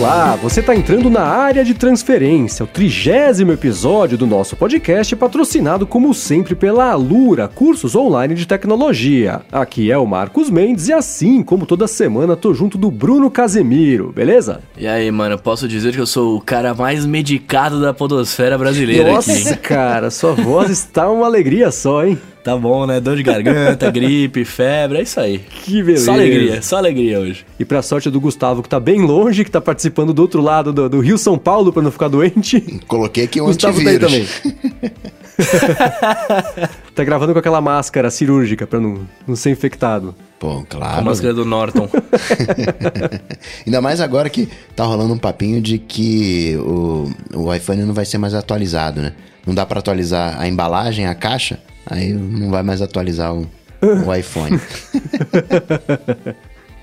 Olá, você está entrando na área de transferência, o trigésimo episódio do nosso podcast, patrocinado como sempre pela Alura, cursos online de tecnologia. Aqui é o Marcos Mendes e assim como toda semana tô junto do Bruno Casemiro, beleza? E aí, mano, posso dizer que eu sou o cara mais medicado da podosfera brasileira Nossa, aqui. cara, sua voz está uma alegria só, hein? Tá bom, né? Dor de garganta, gripe, febre, é isso aí. Que beleza. Só alegria, só alegria hoje. E pra sorte do Gustavo, que tá bem longe, que tá participando do outro lado do, do Rio São Paulo pra não ficar doente. Coloquei aqui um Gustavo tá aí antivírus. também. tá gravando com aquela máscara cirúrgica pra não, não ser infectado. Pô, A claro. máscara do Norton. Ainda mais agora que tá rolando um papinho de que o, o iPhone não vai ser mais atualizado, né? Não dá pra atualizar a embalagem, a caixa, aí não vai mais atualizar o, o iPhone.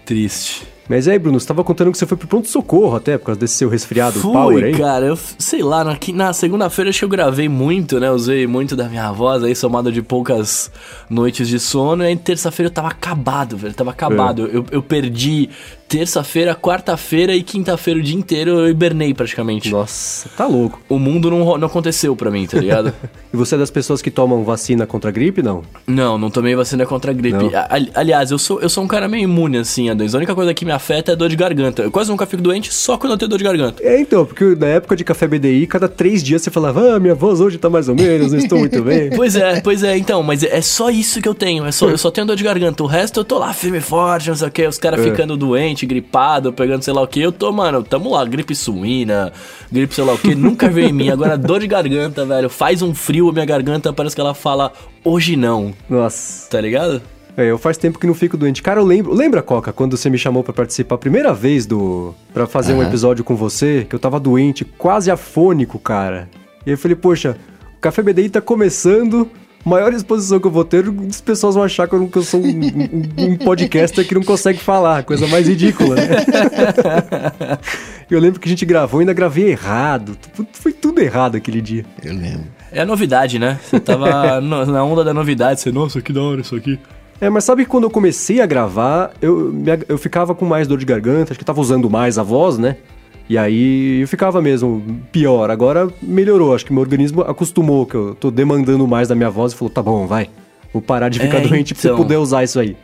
Triste. Mas aí, Bruno, você tava contando que você foi pro pronto-socorro até, por causa desse seu resfriado Fui, power aí? cara, eu sei lá, na, na segunda-feira acho que eu gravei muito, né? Usei muito da minha voz aí, somado de poucas noites de sono. E aí terça-feira eu tava acabado, velho. Tava acabado. É. Eu, eu perdi terça-feira, quarta-feira e quinta-feira o dia inteiro. Eu hibernei praticamente. Nossa, tá louco. O mundo não, não aconteceu pra mim, tá ligado? E você é das pessoas que tomam vacina contra a gripe, não? Não, não tomei vacina contra a gripe. A- ali- aliás, eu sou, eu sou um cara meio imune, assim, a doença. A única coisa que me afeta é dor de garganta. Eu quase nunca fico doente, só quando eu tenho dor de garganta. É, então, porque na época de café BDI, cada três dias você falava, ah, minha voz hoje tá mais ou menos, não estou muito bem. Pois é, pois é, então, mas é só isso que eu tenho. É só, eu só tenho dor de garganta. O resto eu tô lá firme e forte, não sei o que. Os caras É. ficando doente, gripado, pegando sei lá o que. Eu tô, mano, tamo lá, gripe suína, gripe sei lá o que. Nunca veio em mim. Agora, dor de garganta, velho. Faz um frio, a minha garganta parece que ela fala hoje não. Nossa. Tá ligado? É, eu faz tempo que não fico doente. Cara, eu lembro. Lembra, Coca, quando você me chamou pra participar a primeira vez do. pra fazer um Aham. episódio com você, que eu tava doente, quase afônico, cara. E eu falei, poxa, o Café BDI tá começando. Maior exposição que eu vou ter, as pessoas vão achar que eu, que eu sou um, um- um podcaster que não consegue falar. Coisa mais ridícula, né? eu lembro que a gente gravou, ainda gravei errado. Foi tudo errado aquele dia. Eu lembro. É a novidade, né? Você tava na onda da novidade. Você, nossa, que da hora isso aqui. É, mas sabe que quando eu comecei a gravar, eu, eu ficava com mais dor de garganta, acho que tava usando mais a voz, né? E aí eu ficava mesmo pior. Agora melhorou, acho que meu organismo acostumou, que eu tô demandando mais da minha voz e falou: tá bom, vai. Vou parar de ficar É, doente pra você então. poder usar isso aí.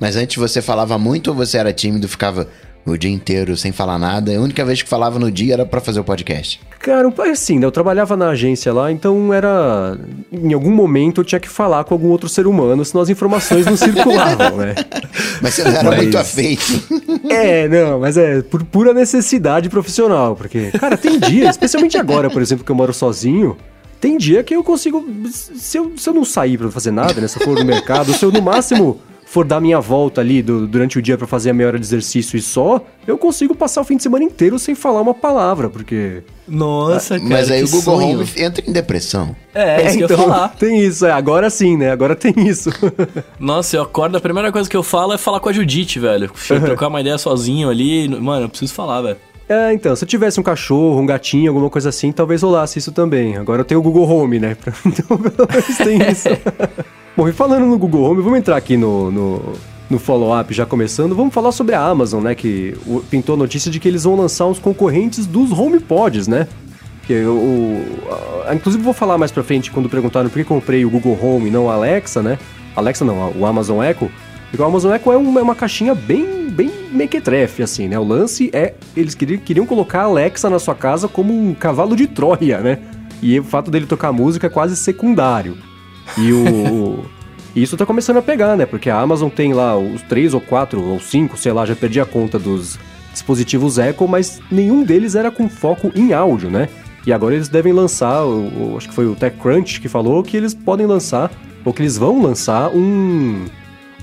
Mas antes você falava muito ou você era tímido, ficava o dia inteiro sem falar nada? A única vez que falava no dia era pra fazer o podcast. Cara, assim, né? Eu trabalhava na agência lá, então era. Em algum momento eu tinha que falar com algum outro ser humano, senão as informações não circulavam, né? Mas você não era Mas- muito afeito. É, não, mas é por pura necessidade profissional, porque, cara, tem dia, especialmente agora, por exemplo, que eu moro sozinho, tem dia que eu consigo, se eu, se eu não sair pra fazer nada, né, se eu for no mercado, se eu no máximo for dar minha volta ali do- durante o dia pra fazer a meia hora de exercício e só, eu consigo passar o fim de semana inteiro sem falar uma palavra, porque... Nossa, cara. Mas aí que o Google sonho. Home entra em depressão. É, isso que eu ia falar. tem isso, é, agora sim, né, agora tem isso. Nossa, eu acordo, a primeira coisa que eu falo é falar com a Judite, velho. Deixa eu trocar uma ideia sozinho ali. Mano, eu preciso falar, velho. É, então, se eu tivesse um cachorro, um gatinho, alguma coisa assim, talvez rolasse isso também. Agora eu tenho o Google Home, né? Então, pelo menos tem isso. Bom, e falando no Google Home, vamos entrar aqui no, no, no follow-up já começando. Vamos falar sobre a Amazon, né? Que pintou a notícia de que eles vão lançar uns concorrentes dos HomePods, né? Que o, inclusive vou falar mais pra frente quando perguntaram por que comprei o Google Home e não a Alexa, né? Alexa não, o Amazon Echo. Porque o Amazon Echo é uma, é uma caixinha bem, bem mequetrefe, assim, né? O lance é, eles queriam, queriam colocar a Alexa na sua casa como um cavalo de Troia, né? E o fato dele tocar música é quase secundário. E o... isso tá começando a pegar, né? Porque a Amazon tem lá os três ou quatro ou cinco, sei lá, já perdi a conta dos dispositivos Echo, mas nenhum deles era com foco em áudio, né? E agora eles devem lançar, o- acho que foi o TechCrunch que falou que eles podem lançar, ou que eles vão lançar um,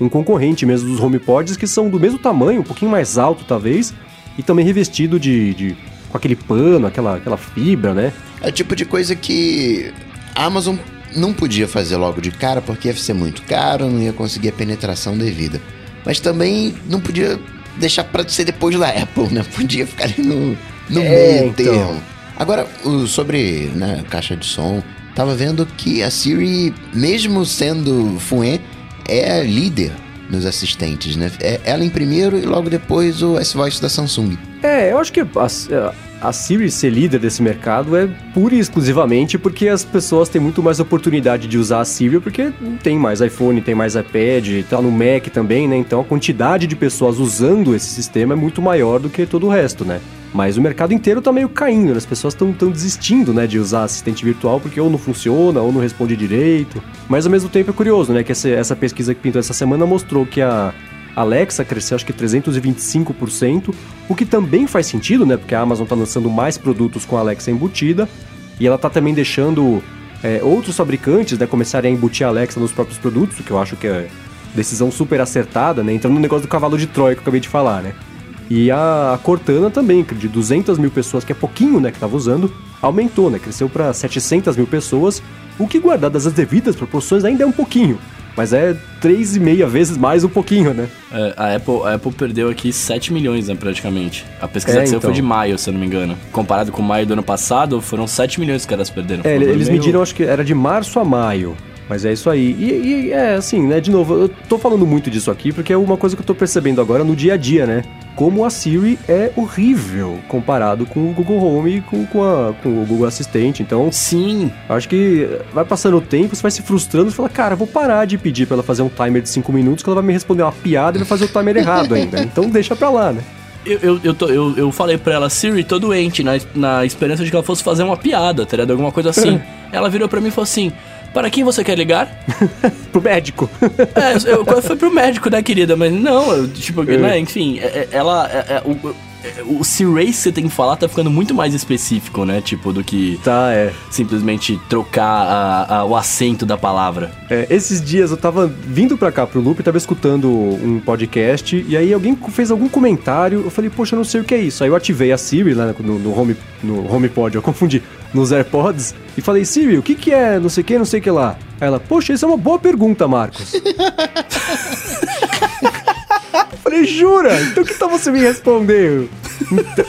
um concorrente mesmo dos HomePods que são do mesmo tamanho, um pouquinho mais alto talvez, e também revestido de, de- com aquele pano, aquela, aquela fibra, né? É o tipo de coisa que a Amazon não podia fazer logo de cara porque ia ser muito caro, não ia conseguir a penetração devida. Mas também não podia deixar pra ser depois da Apple, né? Podia ficar ali no, no É, meio então. termo. Agora, o- sobre né, caixa de som, tava vendo que a Siri, mesmo sendo fuê, é líder nos assistentes, né? É ela em primeiro e logo depois o S-Voice da Samsung. É, eu acho que a, a Siri ser líder desse mercado é pura e exclusivamente porque as pessoas têm muito mais oportunidade de usar a Siri porque tem mais iPhone, tem mais iPad, tá no Mac também, né? Então a quantidade de pessoas usando esse sistema é muito maior do que todo o resto, né? Mas o mercado inteiro tá meio caindo, né? as pessoas estão tão desistindo, né, de usar assistente virtual porque ou não funciona ou não responde direito. Mas ao mesmo tempo é curioso, né, que essa, essa pesquisa que pintou essa semana mostrou que a Alexa cresceu acho que 325%, o que também faz sentido, né? Porque a Amazon está lançando mais produtos com a Alexa embutida e ela está também deixando é, outros fabricantes né, começarem a embutir a Alexa nos próprios produtos, o que eu acho que é decisão super acertada, né? Entrando no negócio do cavalo de Troia que eu acabei de falar, né? E a, Cortana também, de 200 mil pessoas, que é pouquinho, né, que estava usando, aumentou, né? Cresceu para 700 mil pessoas, o que guardadas as devidas proporções ainda é um pouquinho. Mas é três e meia vezes mais um pouquinho, né? É, a, Apple, a Apple perdeu aqui 7 milhões, né, praticamente. A pesquisa é, que então. foi de maio, se eu não me engano. Comparado com maio do ano passado, foram 7 milhões que elas perderam. É, eles meio... mediram, acho que era de março a maio. Mas é isso aí. E, e, é assim, né? De novo, eu tô falando muito disso aqui porque é uma coisa que eu tô percebendo agora no dia a dia, né? Como a Siri é horrível comparado com o Google Home e com, com, a, com o Google Assistente. Então, sim. Acho que vai passando o tempo, você vai se frustrando e fala, cara, vou parar de pedir pra ela fazer um timer de 5 minutos, que ela vai me responder uma piada e vai fazer o timer errado ainda. Então deixa pra lá, né? Eu, eu, eu, tô, eu, eu, falei pra ela, Siri, tô doente, na, na esperança de que ela fosse fazer uma piada, tá ligado? Alguma coisa assim. ela virou pra mim e falou assim: para quem você quer ligar? pro médico. é, eu, foi pro médico, né, querida? Mas não, eu, tipo, é. né, enfim, é, é, ela. É, o, o C-Race que você tem que falar tá ficando muito mais específico, né? Tipo, do que tá, é. simplesmente trocar a, a, o acento da palavra. É, esses dias eu tava vindo pra cá pro Loop, tava escutando um podcast, e aí alguém fez algum comentário, eu falei, poxa, eu não sei o que é isso. Aí eu ativei a Siri lá no, no, home, no HomePod, eu confundi, nos AirPods, e falei, Siri, o que que é não sei o que, não sei o que lá? Aí ela, poxa, isso é uma boa pergunta, Marcos. Falei, jura? Então que tal você me responder? Então...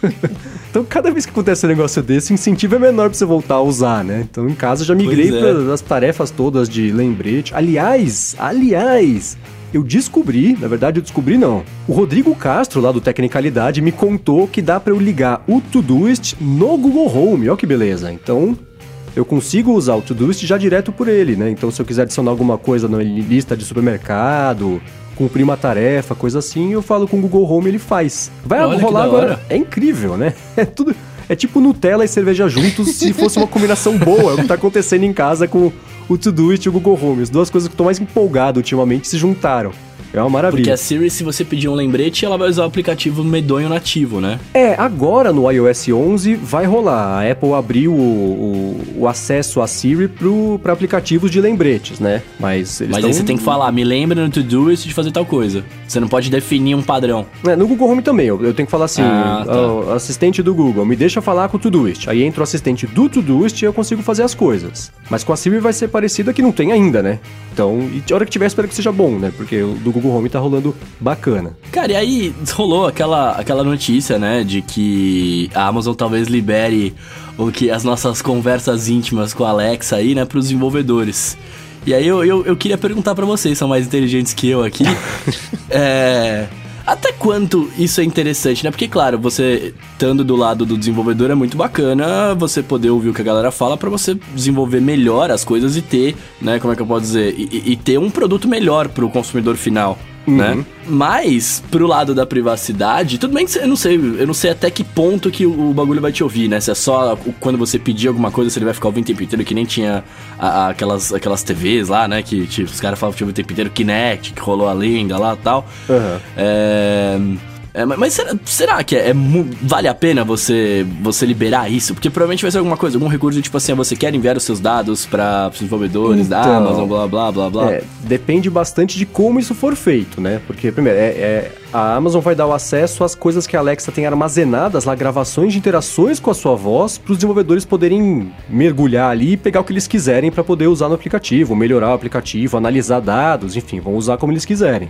então, cada vez que acontece um negócio desse, o incentivo é menor pra você voltar a usar, né? Então, em casa, já migrei é. para as tarefas todas de lembrete. Aliás, aliás, eu descobri, na verdade eu descobri não. O Rodrigo Castro, lá do Tecnicalidade, me contou que dá para eu ligar o Todoist no Google Home. Olha que beleza. Então, eu consigo usar o Todoist já direto por ele, né? Então, se eu quiser adicionar alguma coisa na lista de supermercado, cumprir uma tarefa, coisa assim, eu falo com o Google Home ele faz. Vai Olha rolar agora. É incrível, né? É tudo. É tipo Nutella e cerveja juntos se fosse uma combinação boa. É o que tá acontecendo em casa com o Todoist e o Google Home. As duas coisas que eu tô mais empolgado ultimamente se juntaram. É uma maravilha. Porque a Siri, se você pedir um lembrete, ela vai usar o aplicativo medonho nativo, né? É, agora no iOS 11 vai rolar. A Apple abriu o, o, o acesso à Siri para aplicativos de lembretes, né? Mas Mas tão... aí você tem que falar, me lembra no Todoist de fazer tal coisa. Você não pode definir um padrão. É, no Google Home também, eu, eu tenho que falar assim, ah, tá. assistente do Google, me deixa falar com o Todoist. Aí entra o assistente do Todoist e eu consigo fazer as coisas. Mas com a Siri vai ser parecido que não tem ainda, né? Então, e a hora que tiver, espero que seja bom, né? Porque o do Google Home tá rolando bacana. Cara, e aí rolou aquela, aquela notícia, né? De que a Amazon talvez libere o que as nossas conversas íntimas com a Alexa aí, né, pros desenvolvedores. E aí eu, eu, eu queria perguntar para vocês, são mais inteligentes que eu aqui. é. Até quanto isso é interessante, né? Porque, claro, você estando do lado do desenvolvedor é muito bacana você poder ouvir o que a galera fala para você desenvolver melhor as coisas e ter, né? Como é que eu posso dizer? E, e ter um produto melhor pro consumidor final. Uhum. Né? Mas, pro lado da privacidade, tudo bem que eu não sei, eu não sei até que ponto que o, bagulho vai te ouvir, né? Se é só quando você pedir alguma coisa, se ele vai ficar ouvindo o tempo inteiro, que nem tinha a, a, aquelas, aquelas TVs lá, né? Que tipo, os caras falavam que tinha o tempo inteiro, Kinect, que rolou a lenda lá e tal. Uhum. É é, mas será, será que é, é, vale a pena você você liberar isso? Porque provavelmente vai ser alguma coisa, algum recurso tipo assim, você quer enviar os seus dados para os desenvolvedores então, da Amazon, blá blá blá blá. É, depende bastante de como isso for feito, né? Porque primeiro, é, é, a Amazon vai dar o acesso às coisas que a Alexa tem armazenadas lá, gravações de interações com a sua voz, para os desenvolvedores poderem mergulhar ali e pegar o que eles quiserem para poder usar no aplicativo, melhorar o aplicativo, analisar dados, enfim, vão usar como eles quiserem.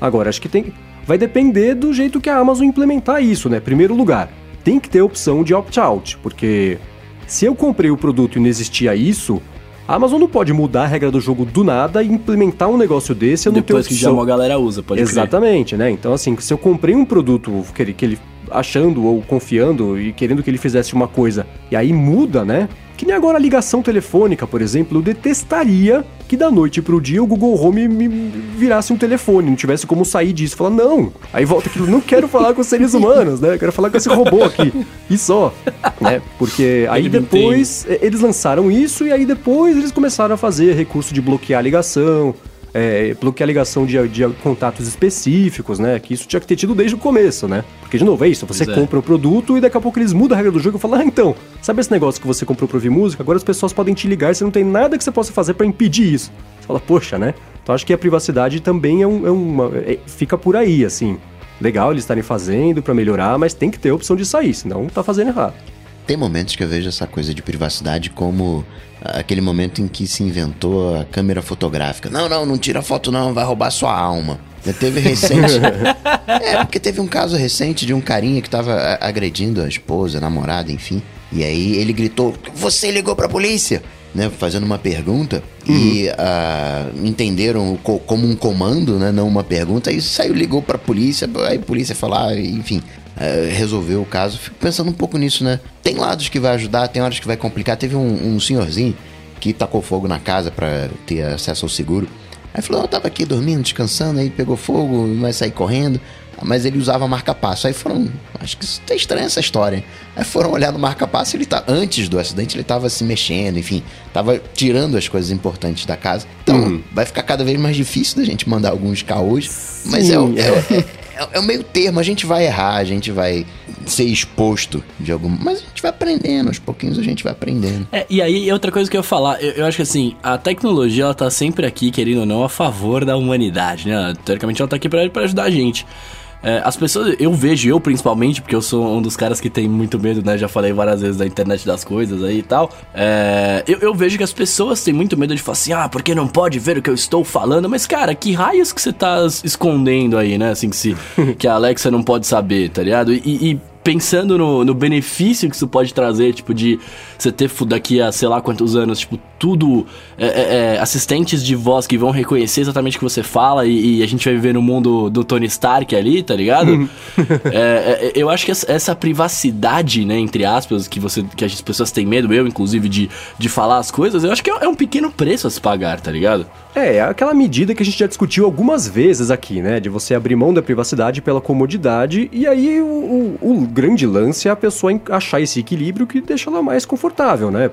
Agora, acho que tem vai depender do jeito que a Amazon implementar isso, né? Primeiro lugar, tem que ter opção de opt-out, porque se eu comprei o produto e não existia isso, A Amazon não pode mudar a regra do jogo do nada e implementar um negócio desse, eu não tenho Depois que já opção. uma galera usa, pode crer. Exatamente, né? Então, assim, se eu comprei um produto que ele, que ele achando ou confiando e querendo que ele fizesse uma coisa e aí muda, né? Que nem agora a ligação telefônica, por exemplo, eu detestaria que da noite pro dia o Google Home me virasse um telefone, não tivesse como sair disso. Falar, não. Aí volta aquilo, não quero falar com os seres humanos, né? Eu quero falar com esse robô aqui. E só, né? Porque aí Ele depois eles lançaram isso e aí depois eles começaram a fazer recurso de bloquear a ligação, é, bloquear a ligação de, de contatos específicos, né? Que isso tinha que ter tido desde o começo, né? Porque, de novo, é isso. Você Pois é. compra o produto e daqui a pouco eles mudam a regra do jogo e falam, ah, então, sabe esse negócio que você comprou pra ouvir música? Agora as pessoas podem te ligar e você não tem nada que você possa fazer pra impedir isso. Você fala, poxa, né? Então acho que a privacidade também é, um, é uma. é- fica por aí, assim. Legal eles estarem fazendo pra melhorar, mas tem que ter a opção de sair, senão tá fazendo errado. Tem momentos que eu vejo essa coisa de privacidade como aquele momento em que se inventou a câmera fotográfica. Não, não, não tira foto não, vai roubar sua alma. Já teve recente. é, porque teve um caso recente de um carinha que tava a- agredindo a esposa, a namorada, enfim. E aí ele gritou: Você ligou pra polícia? Né, fazendo uma pergunta e ah, entenderam como um comando, né, não uma pergunta, aí saiu, ligou pra polícia, aí a polícia falar, enfim, resolveu o caso. Fico pensando um pouco nisso, né? Tem lados que vai ajudar, tem horas que vai complicar. Teve um, um senhorzinho que tacou fogo na casa pra ter acesso ao seguro. Aí falou, eu tava aqui dormindo, descansando, aí pegou fogo, vai sair correndo. Mas ele usava marca-passo. Aí foram. Acho que isso tá estranha essa história. hein? Aí foram olhar no marca-passo ele tá. Antes do acidente, ele tava se mexendo, enfim. Tava tirando as coisas importantes da casa. Então, vai ficar cada vez mais difícil da gente mandar alguns caôs. Mas é, Sim, é, o- é, é, o meio termo, a gente vai errar, a gente vai ser exposto de algum. Mas a gente vai aprendendo, aos pouquinhos a gente vai aprendendo. É, e aí, outra coisa que eu ia falar, eu, eu acho que assim, a tecnologia, ela tá sempre aqui, querendo ou não, a favor da humanidade, né? Teoricamente, ela tá aqui pra ajudar a gente. É, as pessoas, eu vejo, eu principalmente, porque eu sou um dos caras que tem muito medo, né? Já falei várias vezes da internet das coisas aí e tal. É, eu, eu vejo que as pessoas têm muito medo de falar assim, ah, porque não pode ver o que eu estou falando? Mas, cara, que raios que você tá es- escondendo aí, né? Assim, que, se, que a Alexa não pode saber, tá ligado? E, e pensando no, no benefício que isso pode trazer, tipo, de você ter daqui a sei lá quantos anos, tipo, tudo é, é, é, assistentes de voz que vão reconhecer exatamente o que você fala e, e a gente vai viver no mundo do Tony Stark ali, tá ligado? É, é, eu acho que essa, essa privacidade, né, entre aspas, que você que as pessoas têm medo, eu inclusive, de, de falar as coisas, eu acho que é, é um pequeno preço a se pagar, tá ligado? É, aquela medida que a gente já discutiu algumas vezes aqui, né? De você abrir mão da privacidade pela comodidade, e aí o, o- o grande lance é a pessoa achar esse equilíbrio que deixa ela mais confortável, né?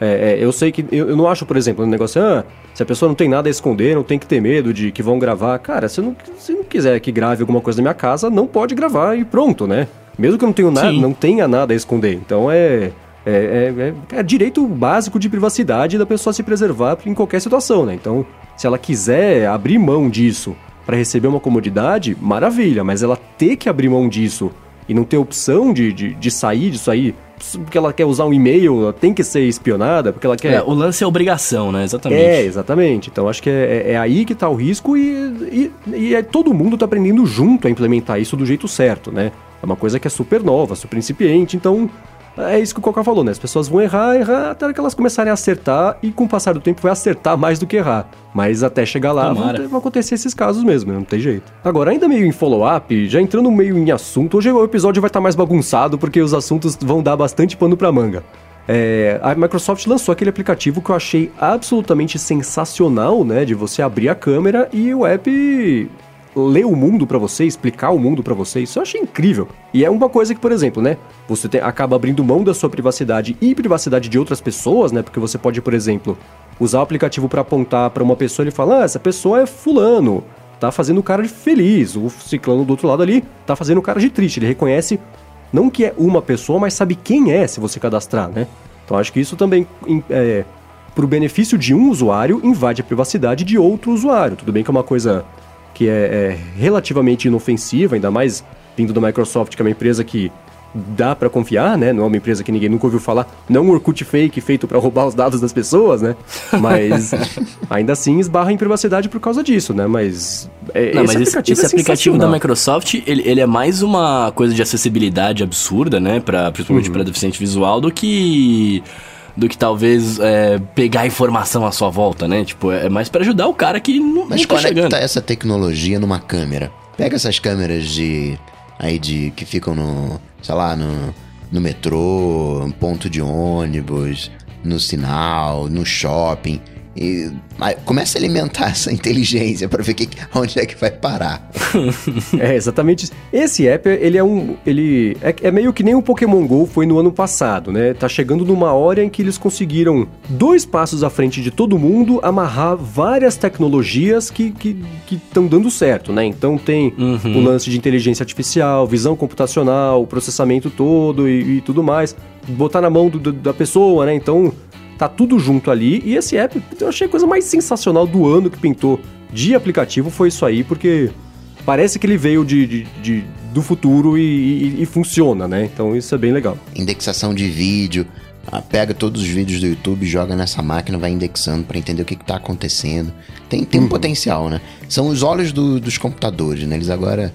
É, é, eu sei que. Eu, eu não acho, por exemplo, um negócio, ah, se a pessoa não tem nada a esconder, não tem que ter medo de que vão gravar. Cara, se eu não, se não quiser que grave alguma coisa na minha casa, não pode gravar e pronto, né? Mesmo que eu não, tenho nada, Sim. não tenha nada a esconder. Então é. É, é- é- é direito básico de privacidade da pessoa se preservar em qualquer situação, né? Então, se ela quiser abrir mão disso para receber uma comodidade, maravilha, mas ela ter que abrir mão disso e não ter opção de, de, de sair disso aí, porque ela quer usar um e-mail, ela tem que ser espionada, porque ela quer. É, o lance é obrigação, né? Exatamente. É, exatamente. Então acho que é, é- é aí que tá o risco e, e, e é- todo mundo tá aprendendo junto a implementar isso do jeito certo, né? É uma coisa que é super nova, super incipiente, então é isso que o Coca falou, né? As pessoas vão errar, errar até que elas começarem a acertar e com o passar do tempo vai acertar mais do que errar. Mas até chegar lá vão, vão acontecer esses casos mesmo, né? não tem jeito. Agora, ainda meio em follow-up, já entrando meio em assunto, hoje o episódio vai estar mais bagunçado porque os assuntos vão dar bastante pano pra manga. É, a Microsoft lançou aquele aplicativo que eu achei absolutamente sensacional, né? De você abrir a câmera e o app ler o mundo pra você, explicar o mundo pra você. Isso eu achei incrível. E é uma coisa que, por exemplo, né? Você tem- acaba abrindo mão da sua privacidade e privacidade de outras pessoas, né? Porque você pode, por exemplo, usar o aplicativo pra apontar pra uma pessoa e falar: ah, essa pessoa é fulano. Tá fazendo o cara de feliz. O ciclano do outro lado ali tá fazendo o cara de triste. Ele reconhece não que é uma pessoa, mas sabe quem é se você cadastrar, né? Então acho que isso também, é, pro benefício de um usuário, invade a privacidade de outro usuário. Tudo bem que é uma coisa que é, é relativamente inofensiva, ainda mais vindo da Microsoft, que é uma empresa que dá pra confiar, né? Não é uma empresa que ninguém nunca ouviu falar. Não um Orkut fake feito pra roubar os dados das pessoas, né? Mas ainda assim esbarra em privacidade por causa disso, né? Mas é, Não, mas esse, esse é aplicativo da. Microsoft, ele, ele é mais uma coisa de acessibilidade absurda, né? Pra, principalmente Uhum. para deficiente visual, do que do que talvez é, pegar informação à sua volta, né? Tipo, é mais para ajudar o cara que não, Mas não tá chegando. conecta essa tecnologia numa câmera. Pega essas câmeras de. aí de. que ficam no. sei lá, no, no metrô, no ponto de ônibus, no sinal, no shopping. E começa a alimentar essa inteligência pra ver que, onde é que vai parar. É, exatamente isso. Esse app, ele é um. Ele é, é meio que nem o Pokémon GO foi no ano passado, né? Tá chegando numa hora em que eles conseguiram, dois passos à frente de todo mundo, amarrar várias tecnologias que estão dando certo, né? Então tem Uhum. o lance de inteligência artificial, visão computacional, o processamento todo e, e tudo mais. Botar na mão do- do- da pessoa, né? Então tá tudo junto ali. E esse app, eu achei a coisa mais sensacional do ano que pintou de aplicativo foi isso aí, porque parece que ele veio de, de- de- do futuro e, e- e funciona, né? Então isso é bem legal. Indexação de vídeo. ah, Pega todos os vídeos do YouTube, joga nessa máquina, vai indexando pra entender o que, que tá acontecendo. Tem, tem um potencial, né? São os olhos do- dos computadores, né? Eles agora.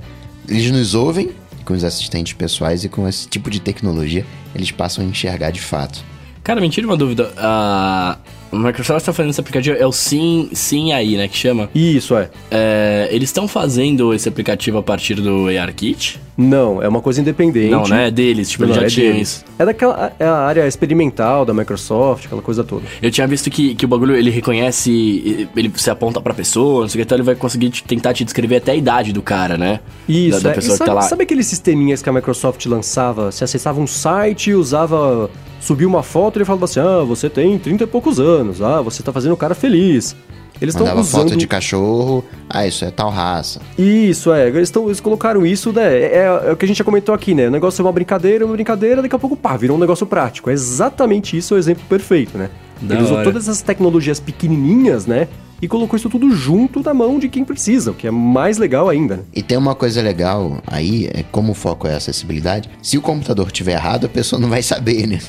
Eles nos ouvem com os assistentes pessoais e com esse tipo de tecnologia eles passam a enxergar de fato. Cara, me tira uma dúvida. A Microsoft tá fazendo esse aplicativo, é o Sim, Sim aí, né, que chama. Isso é. É, eles estão fazendo esse aplicativo a partir do ARKit? Não, é uma coisa independente. Não, né? É deles, tipo, Não, eles já é tinham deles. isso. É daquela é a área experimental da Microsoft, aquela coisa toda. Eu tinha visto que, que o bagulho, ele reconhece, ele se aponta pra pessoa, não sei o que, então ele vai conseguir te- tentar te descrever até a idade do cara, né? Isso, Da, da é. E pessoa que sabe, tá lá. sabe aqueles sisteminhas que a Microsoft lançava? Você acessava um site, usava. Subia uma foto e ele falava assim: ah, você tem 30 e poucos anos, ah, você tá fazendo o cara feliz. Eles estão usando. foto de cachorro, ah, isso é tal raça. Isso, é. Eles, tão, eles colocaram isso, né? É, é o que a gente já comentou aqui, né? O negócio é uma brincadeira, uma brincadeira, daqui a pouco, pá, virou um negócio prático. É exatamente isso o exemplo perfeito, né? Da Ele usou hora. todas essas tecnologias pequenininhas, né? E colocou isso tudo junto na mão de quem precisa, o que é mais legal ainda. né? E tem uma coisa legal aí, é como o foco é a acessibilidade. Se o computador estiver errado, a pessoa não vai saber, né?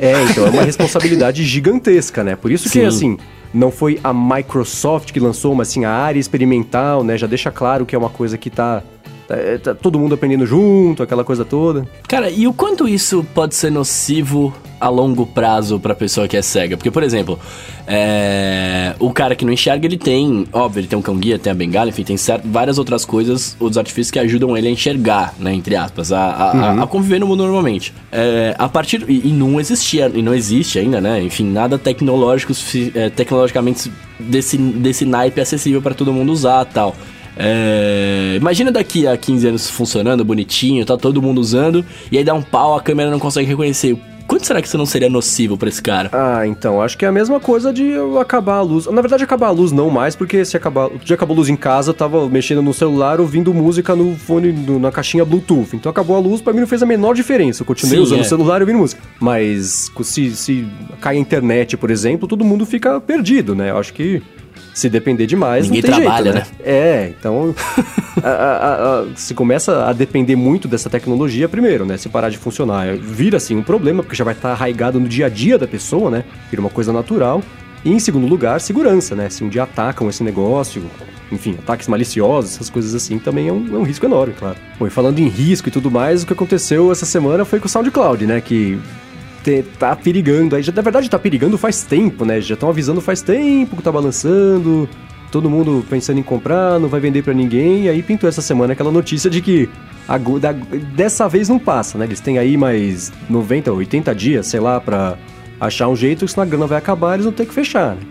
É, então é uma responsabilidade gigantesca, né? Por isso que, Sim. assim, não foi a Microsoft que lançou, mas sim a área experimental, né? Já deixa claro que é uma coisa que tá, tá, tá todo mundo aprendendo junto, aquela coisa toda. Cara, e o quanto isso pode ser nocivo a longo prazo pra pessoa que é cega? Porque, por exemplo, é, o cara que não enxerga, ele tem, óbvio, ele tem um cão-guia, tem a bengala, enfim, tem certo, várias outras coisas, os artifícios que ajudam ele a enxergar, né, entre aspas, a, a- a- a conviver no mundo normalmente. É, a partir, e, e não existia, e não existe ainda, né, enfim, nada tecnológico, é, tecnologicamente desse, desse naipe acessível pra todo mundo usar tal. É, imagina daqui a 15 anos funcionando bonitinho, tá todo mundo usando, e aí dá um pau, a câmera não consegue reconhecer. Quanto será que isso não seria nocivo pra esse cara? Ah, então, acho que é a mesma coisa de eu acabar a luz. Na verdade, acabar a luz não mais, porque se acabar. Já acabou a luz em casa, eu tava mexendo no celular, ouvindo música no fone, no- na caixinha Bluetooth. Então acabou a luz, pra mim não fez a menor diferença. Eu continuei Sim, usando é. o celular e ouvindo música. Mas se, se cai a internet, por exemplo, todo mundo fica perdido, né? Eu acho que. Se depender demais, Ninguém não tem trabalha, jeito, né? É, então a- a- a- se começa a depender muito dessa tecnologia primeiro, né? Se parar de funcionar, vira assim um problema, porque já vai estar arraigado no dia a dia da pessoa, né? Vira uma coisa natural. E em segundo lugar, segurança, né? Se um dia atacam esse negócio, enfim, ataques maliciosos, essas coisas assim, também é um, é um risco enorme, claro. Bom, e falando em risco e tudo mais, o que aconteceu essa semana foi com o SoundCloud, né? Que te- tá perigando aí. Já, na verdade, tá perigando faz tempo, né? Já estão avisando faz tempo que tá balançando. Todo mundo pensando em comprar, não vai vender pra ninguém. E aí pintou essa semana aquela notícia de que agu- da- dessa vez não passa, né? Eles têm aí mais 90, 80 dias, sei lá, pra achar um jeito, senão a grana vai acabar, eles vão ter que fechar, né?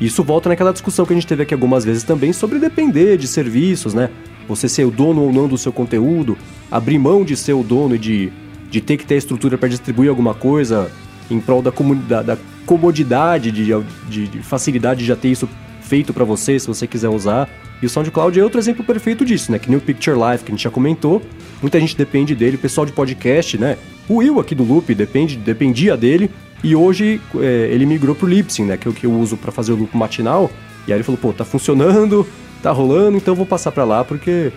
Isso volta naquela discussão que a gente teve aqui algumas vezes também sobre depender de serviços, né? Você ser o dono ou não do seu conteúdo, abrir mão de ser o dono e de, de ter que ter estrutura para distribuir alguma coisa em prol da, da- da comodidade, de, de- de facilidade de já ter isso feito para você, se você quiser usar. E o SoundCloud é outro exemplo perfeito disso, né? Que nem o Picture Life, que a gente já comentou. Muita gente depende dele, o pessoal de podcast, né? O Will aqui do Loop depende, dependia dele. E hoje é, ele migrou pro Lipsyn, né? Que é o que eu uso para fazer o loop matinal. E aí ele falou, pô, tá funcionando, tá rolando, então vou passar para lá porque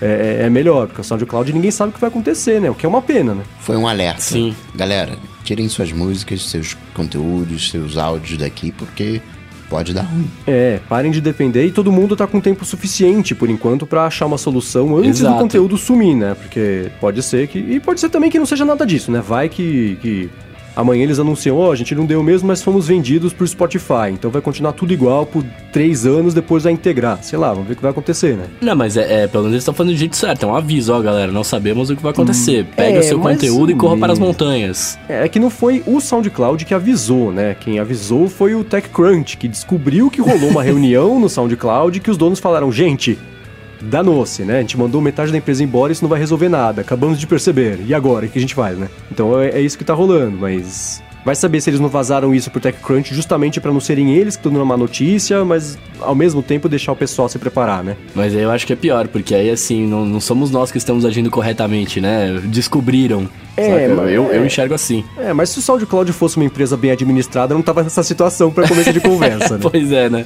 é, é melhor. Porque o SoundCloud ninguém sabe o que vai acontecer, né? O que é uma pena, né? Foi um alerta. Sim. Galera, tirem suas músicas, seus conteúdos, seus áudios daqui, porque pode dar ruim. É, parem de depender e todo mundo tá com tempo suficiente, por enquanto, pra achar uma solução antes Exato. do conteúdo sumir, né? Porque pode ser que. E pode ser também que não seja nada disso, né? Vai que. que Amanhã eles anunciam, ó, a gente não deu mesmo, mas fomos vendidos pro Spotify. Então vai continuar tudo igual por três anos, depois vai integrar. Sei lá, vamos ver o que vai acontecer, né? Não, mas é, é pelo menos eles estão fazendo do jeito certo. É um aviso, ó, galera. Não sabemos o que vai acontecer. Pega é, o seu conteúdo e corra para as Hum. montanhas. É que não foi o SoundCloud que avisou, né? Quem avisou foi o TechCrunch, que descobriu que rolou uma reunião no SoundCloud que os donos falaram, gente, danou-se, né? A gente mandou metade da empresa embora e isso não vai resolver nada. Acabamos de perceber. E agora? O que a gente faz, né? Então é, é isso que tá rolando, mas... Vai saber se eles não vazaram isso pro TechCrunch justamente pra não serem eles que estão dando uma notícia, mas ao mesmo tempo deixar o pessoal se preparar, né? Mas aí eu acho que é pior, porque aí assim, não, não somos nós que estamos agindo corretamente, né? Descobriram. É, mas- eu, eu é. enxergo assim. É, mas se o SoundCloud fosse uma empresa bem administrada, não tava nessa situação pra começo de conversa, né? Pois é, né?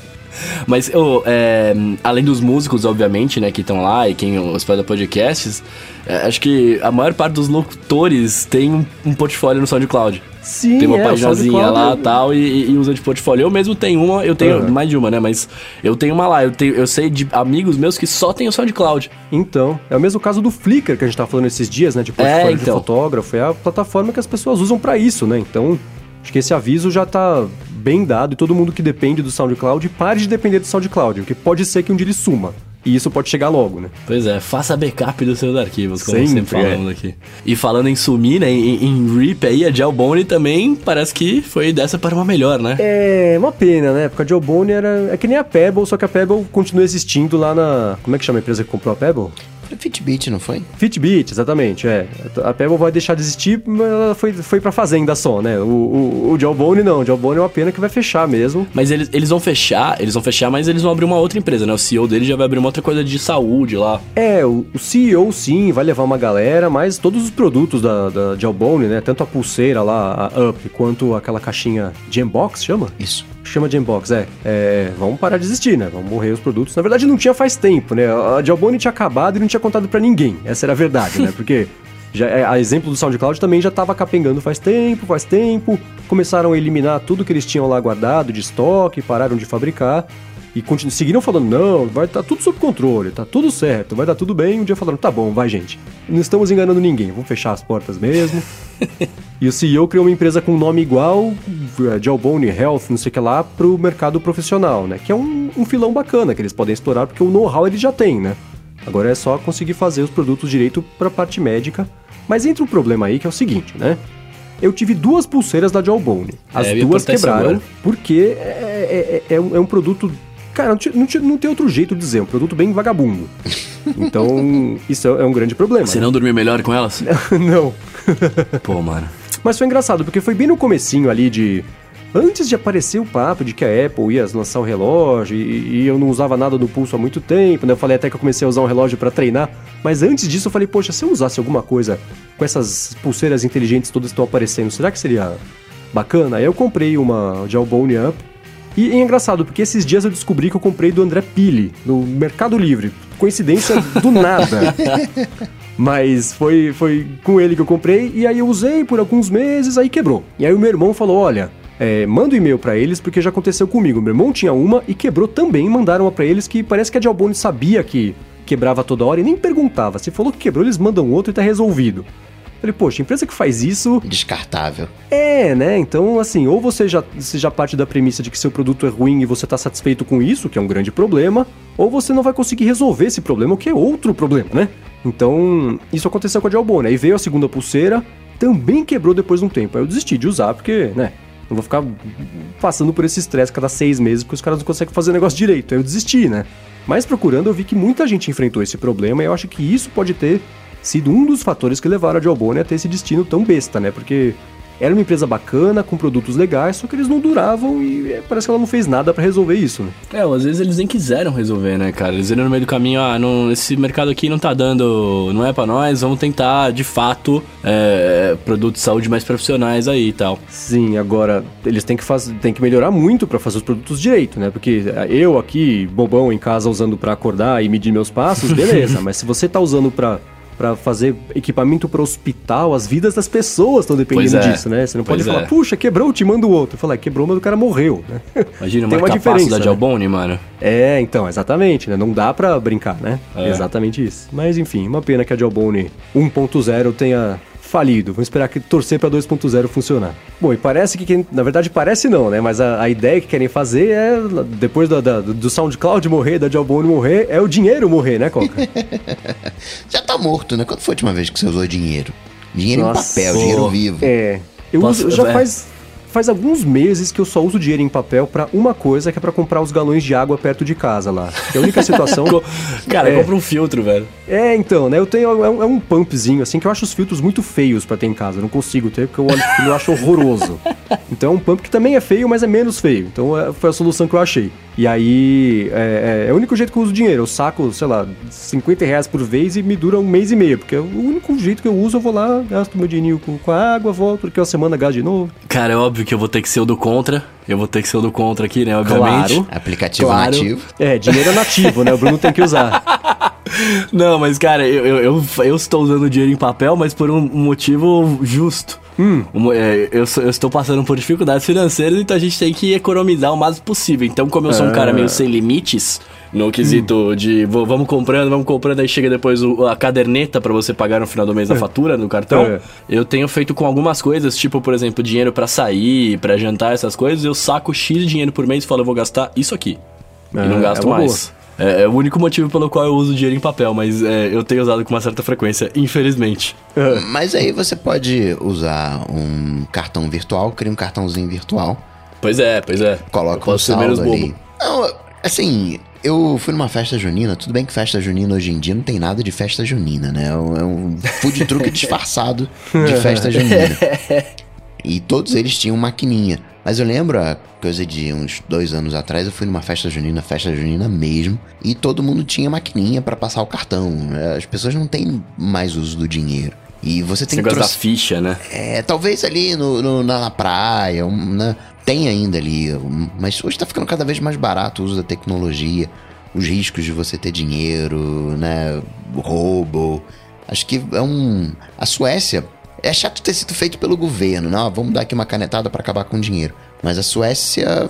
Mas, ô, é, além dos músicos, obviamente, né, que estão lá e quem hospeda podcasts, é, acho que a maior parte dos locutores tem um, um portfólio no SoundCloud. Sim, tem uma é, paginazinha lá tal e, e usa de portfólio. Eu mesmo tenho uma, eu tenho Aham. mais de uma, né? Mas eu tenho uma lá. Eu, tenho, eu sei de amigos meus que só tem o SoundCloud. Então, é o mesmo caso do Flickr que a gente tava falando esses dias, né? De portfólio É, de então. fotógrafo. É a plataforma que as pessoas usam pra isso, né? Então, acho que esse aviso já tá bem dado e todo mundo que depende do SoundCloud pare de depender do SoundCloud, porque pode ser que um dia ele suma. E isso pode chegar logo, né? Pois é, faça backup dos seus arquivos, como Sempre, sempre, falamos aqui. E falando em sumir, né, em, em RIP aí, a Gelbone também parece que foi dessa para uma melhor, né? É uma pena, né? Porque a Joe Bone era. É que nem a Pebble, só que a Pebble continua existindo lá na. Como é que chama a empresa que comprou a Pebble? Foi Fitbit, não foi? Fitbit, exatamente, é. A Pebble vai deixar de existir, mas ela foi, foi pra fazenda só, né? O, o, o Jawbone não, o Jawbone é uma pena que vai fechar mesmo. Mas eles, eles vão fechar, eles vão fechar, mas eles vão abrir uma outra empresa, né? O CEO dele já vai abrir uma outra coisa de saúde lá. É, o, o CEO sim, vai levar uma galera, mas todos os produtos da, da Jawbone, né? Tanto a pulseira lá, a Up, quanto aquela caixinha Jambox, chama? Isso. Chama Jambox, é. é. Vamos parar de existir, né? Vamos morrer os produtos. Na verdade, não tinha faz tempo, né? A Jawbone tinha acabado e não tinha contado pra ninguém. Essa era a verdade, né? Porque já, é, a exemplo do SoundCloud também já tava capengando faz tempo, faz tempo. Começaram a eliminar tudo que eles tinham lá guardado de estoque, pararam de fabricar. E continu, seguiram falando, não, vai estar tudo sob controle, tá tudo certo, vai dar tudo bem. Um dia falaram, tá bom, vai gente. Não estamos enganando ninguém, vamos fechar as portas mesmo. E o CEO criou uma empresa com nome igual, eh, Jawbone Health, não sei o que lá, pro mercado profissional, né? Que é um, um filão bacana que eles podem explorar, porque o know-how eles já têm, né? Agora é só conseguir fazer os produtos direito pra parte médica. Mas entra um problema aí que é o seguinte, né? Eu tive duas pulseiras da Jawbone. As É, duas quebraram, agora. porque é, é- é um, é um produto... Cara, não, tinha- não, tinha- não tem outro jeito de dizer, é um produto bem vagabundo. Então, isso é, é um grande problema. Você né? não dormiu melhor com elas? não. Pô, mano. Mas foi engraçado, porque foi bem no comecinho ali de... Antes de aparecer o papo de que a Apple ia lançar o relógio e, e eu não usava nada no pulso há muito tempo, né? Eu falei até que eu comecei a usar um relógio pra treinar. Mas antes disso eu falei, poxa, se eu usasse alguma coisa com essas pulseiras inteligentes todas que estão aparecendo, será que seria bacana? Aí eu comprei uma Jawbone Up. E é engraçado, porque esses dias eu descobri que eu comprei do André Pili, no Mercado Livre. Coincidência do nada. Mas foi, foi com ele que eu comprei e aí eu usei por alguns meses, aí quebrou. E aí o meu irmão falou: olha. é, manda um e-mail pra eles porque já aconteceu comigo. Meu irmão tinha uma e quebrou também. Mandaram uma pra eles que parece que a Dialbone sabia que quebrava toda hora e nem perguntava. Se falou que quebrou, eles mandam outro e tá resolvido. Falei, poxa, empresa que faz isso Descartável. é, né? Então, assim, ou você já, você já parte da premissa de que seu produto é ruim e você tá satisfeito com isso, que é um grande problema, ou você não vai conseguir resolver esse problema, o que é outro problema, né? Então, isso aconteceu com a Dialbone. Aí veio a segunda pulseira, também quebrou depois de um tempo. Aí eu desisti de usar, porque, né? Não vou ficar passando por esse estresse cada seis meses, porque os caras não conseguem fazer o negócio direito. Aí eu desisti, né? Mas procurando, eu vi que muita gente enfrentou esse problema e eu acho que isso pode ter sido um dos fatores que levaram a Jawbone a ter esse destino tão besta, né? Porque era uma empresa bacana, com produtos legais, só que eles não duravam e é, parece que ela não fez nada pra resolver isso, né? É, às vezes eles nem quiseram resolver, né, cara? Eles viram no meio do caminho, ah, não, esse mercado aqui não tá dando, não é pra nós, vamos tentar, de fato, é, produtos de saúde mais profissionais aí e tal. Sim, agora eles têm que, faz... têm que melhorar muito pra fazer os produtos direito, né? Porque eu aqui, bobão em casa, usando pra acordar e medir meus passos, beleza. mas se você tá usando pra para fazer equipamento para hospital, as vidas das pessoas estão dependendo é. disso, né? Você não pode Pois falar, é. puxa, quebrou, te manda o outro. Falar, quebrou, mas o cara morreu, né? Imagina uma uma capacidade né? Albone, mano. É, então, exatamente, né? Não dá pra brincar, né? É. Exatamente isso. Mas enfim, uma pena que a Jawbone 1.0 tenha falido. Vamos esperar que torcer pra 2.0 funcionar. Bom, e parece que, quem- na verdade parece não, né? Mas a, a ideia que querem fazer é, depois da, da- do SoundCloud morrer, da Jawbone morrer, é o dinheiro morrer, né, Coca? Já tá morto, né? Quando foi a última vez que você usou dinheiro? Dinheiro Nossa, em papel, pô. dinheiro vivo. É. Eu Posso- uso, já é. faz, faz alguns meses que eu só uso dinheiro em papel pra uma coisa, que é pra comprar os galões de água perto de casa lá. É a única situação. Cara, É. compra um filtro, velho. É, então, né? Eu tenho. É um, é um pumpzinho, assim, que eu acho os filtros muito feios pra ter em casa. Eu não consigo ter, porque eu olho eu acho horroroso. Então é um pump que também é feio, mas é menos feio. Então é, foi a solução que eu achei. E aí. É, é- é o único jeito que eu uso dinheiro. Eu saco, sei lá, 50 reais por vez e me dura um mês e meio. Porque é o único jeito que eu uso, eu vou lá, gasto meu dinheirinho com, com a água, volto, porque uma semana gasto de novo. Cara, é óbvio que eu vou ter que ser o do contra. Eu vou ter que ser o do contra aqui, né? Obviamente. Claro. Aplicativo Claro. nativo. É, dinheiro é nativo, né? O Bruno tem que usar. Não, mas cara, eu, eu, eu, eu estou usando dinheiro em papel, mas por um motivo justo. Um- é, eu, eu estou passando por dificuldades financeiras, então a gente tem que economizar o máximo possível. Então, como eu sou um cara meio sem limites, no quesito de vou- vamos comprando, vamos comprando, aí chega depois o- a caderneta pra você pagar no final do mês a fatura no cartão. É. Eu tenho feito com algumas coisas, tipo, por exemplo, dinheiro pra sair, pra jantar, essas coisas, eu saco X dinheiro por mês e falo, eu vou gastar isso aqui. e É, não gasto é mais. É, é o único motivo pelo qual eu uso dinheiro em papel, mas é, eu tenho usado com uma certa frequência, infelizmente. Mas aí você pode usar um cartão virtual, cria um cartãozinho virtual, Pois é, pois é. Eu coloca um posso ser saldo menos bobo. Não, assim, eu fui numa festa junina, tudo bem que festa junina hoje em dia não tem nada de festa junina, né? É um, é food truck disfarçado de festa junina. E todos eles tinham maquininha. Mas eu lembro, a coisa de uns dois anos atrás, eu fui numa festa junina, festa junina mesmo, e todo mundo tinha maquininha pra passar o cartão. As pessoas não têm mais uso do dinheiro. E você Esse tem que negócio da trocar. ficha, né? É, talvez ali no, no- na, na praia, um, né? Tem ainda ali, mas hoje tá ficando cada vez mais barato o uso da tecnologia, os riscos de você ter dinheiro, né, roubo. Acho que é um. A Suécia. É chato ter sido feito pelo governo, não? Vamos dar aqui uma canetada pra acabar com o dinheiro. Mas a Suécia,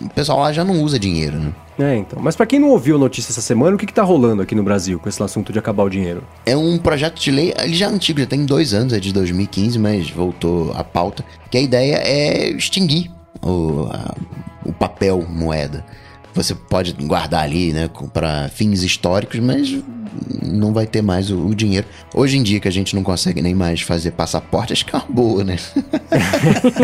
o pessoal lá já não usa dinheiro, né? É, então. Mas pra quem não ouviu a notícia essa semana, o que, que tá rolando aqui no Brasil com esse assunto de acabar o dinheiro? É um projeto de lei, ele já é antigo, já tem dois anos, é de 2015, mas voltou à pauta, que a ideia é extinguir o, a- o papel moeda. Você pode guardar ali, né, para fins históricos, mas não vai ter mais o, o dinheiro. Hoje em dia que a gente não consegue nem mais fazer passaporte, acho que é uma boa, né?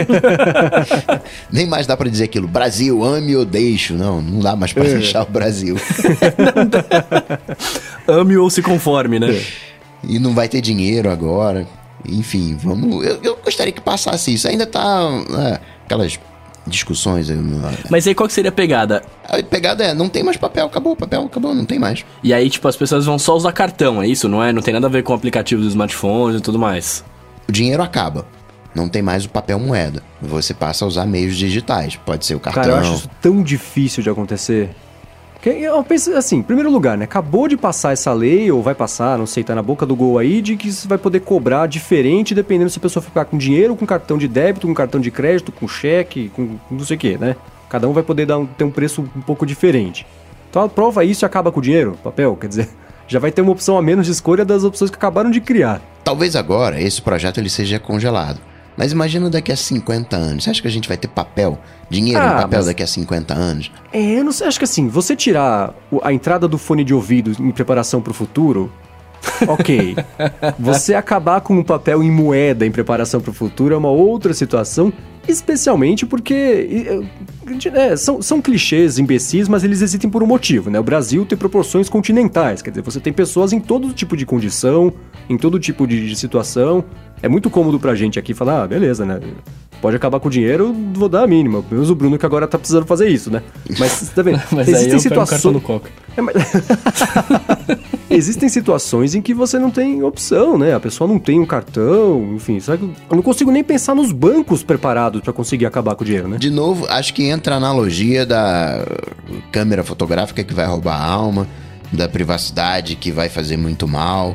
nem mais dá pra dizer aquilo, Brasil, ame ou deixo. Não, não dá mais pra deixar o Brasil. Ame ou se conforme, né? E não vai ter dinheiro agora. Enfim, vamos. Eu, eu gostaria que passasse isso. Ainda tá. é, aquelas discussões. aí, Mas aí qual que seria a pegada? A pegada é, não tem mais papel, acabou, papel, acabou, não tem mais. E aí, tipo, as pessoas vão só usar cartão, é isso? Não é? Não tem nada a ver com o aplicativo dos smartphones e tudo mais. O dinheiro acaba. Não tem mais o papel moeda. Você passa a usar meios digitais. Pode ser o cartão. Cara, eu acho isso tão difícil de acontecer. Eu penso assim, em primeiro lugar, né? Acabou de passar essa lei, ou vai passar, não sei, tá na boca do gol aí, de que você vai poder cobrar diferente dependendo se a pessoa ficar com dinheiro, com cartão de débito, com cartão de crédito, com cheque, com não sei o que, né? Cada um vai poder dar um- ter um preço um pouco diferente. Então aprova isso e acaba com o dinheiro, papel, quer dizer, já vai ter uma opção a menos de escolha das opções que acabaram de criar. Talvez agora esse projeto ele seja congelado. Mas imagina daqui a 50 anos. Você acha que a gente vai ter papel? Dinheiro Ah, em papel mas- daqui a 50 anos? É, eu não sei, acho que assim, você tirar o- a entrada do fone de ouvido em preparação pro futuro, ok. você acabar com o papel em moeda em preparação pro futuro é uma outra situação, especialmente porque é, são, são clichês imbecis, mas eles existem por um motivo, né? O Brasil tem proporções continentais, quer dizer, você tem pessoas em todo tipo de condição, em todo tipo de, de situação. É muito cômodo pra gente aqui falar, ah, beleza, né? Pode acabar com o dinheiro, vou dar a mínima. Pelo menos o Bruno que agora tá precisando fazer isso, né? Mas, tá vendo? Mas do Coca. É, mas- Existem situações em que você não tem opção, né? A pessoa não tem um cartão, enfim. Sabe? Eu não consigo nem pensar nos bancos preparados pra conseguir acabar com o dinheiro, né? De novo, acho que entra a analogia da câmera fotográfica que vai roubar a alma, da privacidade que vai fazer muito mal.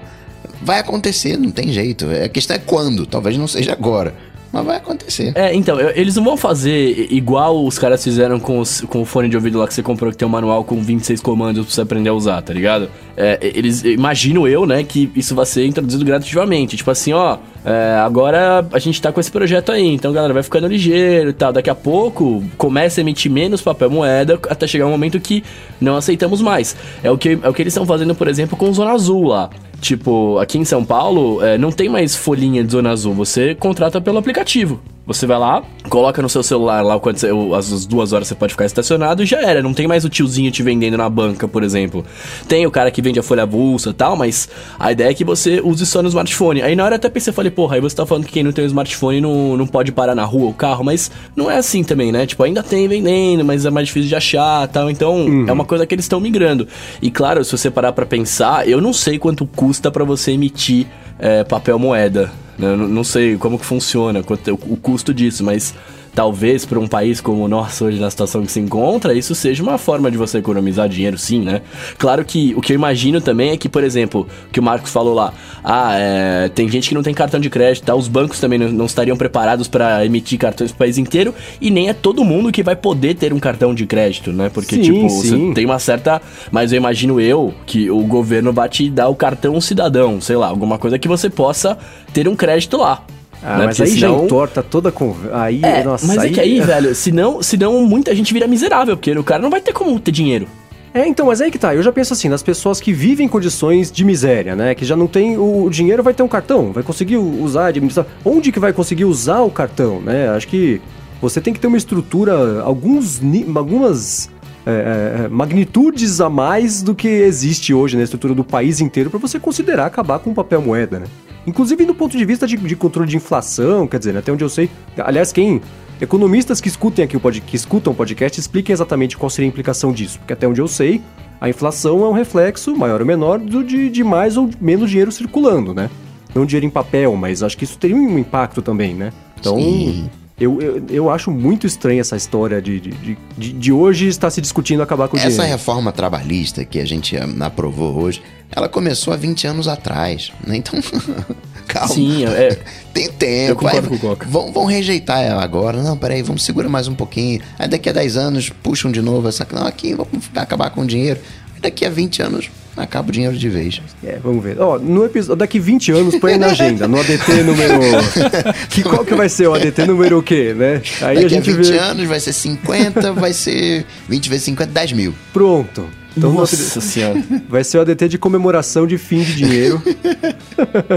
Vai acontecer, não tem jeito. A questão é quando. Talvez não seja agora, mas vai acontecer. É, então, eles não vão fazer igual os caras fizeram com, os- com o fone de ouvido lá que você comprou, que tem um manual com 26 comandos pra você aprender a usar, tá ligado? É, eles, imagino eu, né, que isso vai ser introduzido gradativamente. Tipo assim, ó, É, agora a gente tá com esse projeto aí, então galera, vai ficando ligeiro e tal. Daqui a pouco começa a emitir menos papel moeda até chegar um momento que não aceitamos mais. É o que, é o que eles estão fazendo, por exemplo, com Zona Azul lá. Tipo, aqui em São Paulo, é, não tem mais folhinha de Zona Azul, você contrata pelo aplicativo. Você vai lá, coloca no seu celular lá quando você, as duas horas você pode ficar estacionado e já era. Não tem mais o tiozinho te vendendo na banca, por exemplo. Tem o cara que vende a folha avulsa e tal, mas a ideia é que você use só no smartphone. Aí na hora até pensei, falei, porra, aí você tá falando que quem não tem um smartphone não, não pode parar na rua o carro, mas não é assim também, né? Tipo, ainda tem vendendo, mas é mais difícil de achar tal. Então uhum. é uma coisa que eles estão migrando. E claro, se você parar pra pensar, eu não sei quanto custa para você emitir é, papel moeda. Né? Não sei como que funciona, o custo disso, mas talvez para um país como o nosso hoje na situação que se encontra, isso seja uma forma de você economizar dinheiro, sim, né? Claro que o que eu imagino também é que, por exemplo, que o Marcos falou lá, ah, é, tem gente que não tem cartão de crédito, tá? os bancos também não, não estariam preparados para emitir cartões para o país inteiro e nem é todo mundo que vai poder ter um cartão de crédito, né? Porque sim, tipo, sim. você tem uma certa, mas eu imagino eu que o governo vai te dar o cartão cidadão, sei lá, alguma coisa que você possa ter um crédito lá. Ah, né? mas Porque aí senão... já entorta toda com aí, é, nossa, mas aí... é que aí, velho, senão, senão muita gente vira miserável, porque o cara não vai ter como ter dinheiro. É, então, mas aí que tá. Eu já penso assim, nas pessoas que vivem em condições de miséria, né? Que já não tem o, o dinheiro, vai ter um cartão, vai conseguir usar, administrar. Onde que vai conseguir usar o cartão, né? Acho que você tem que ter uma estrutura, alguns, algumas é, é, magnitudes a mais do que existe hoje na estrutura do país inteiro para você considerar acabar com o papel moeda, né? Inclusive do ponto de vista de, de controle de inflação, quer dizer, né, até onde eu sei. Aliás, quem. Economistas que escutem aqui o que escutam o podcast expliquem exatamente qual seria a implicação disso. Porque até onde eu sei, a inflação é um reflexo, maior ou menor, do, de, de mais ou menos dinheiro circulando, né? Não dinheiro em papel, mas acho que isso teria um impacto também, né? Então. Sim. Eu, eu, eu, acho muito estranha essa história de, de, de, de, hoje estar se discutindo acabar com o essa dinheiro. Essa reforma trabalhista que a gente aprovou hoje, ela começou há 20 anos atrás, né? Então, calma. Sim, é. Tem tempo. Eu concordo aí, com o Coca. Vão, vão rejeitar ela agora. Não, peraí, vamos segurar mais um pouquinho. Aí daqui a 10 anos puxam de novo essa. Não, aqui vamos acabar com o dinheiro. Aí daqui a 20 anos acaba o dinheiro de vez. É, vamos ver. Ó, no episódio, daqui 20 anos, põe na agenda, no ADT número... que, qual que vai ser o ADT número o quê, né? Aí daqui a gente a 20 vê... anos vai ser 50, vai ser 20 vezes 50, 10 mil. Pronto. Então, Nossa senhora. Vai ser o ADT de comemoração de fim de dinheiro.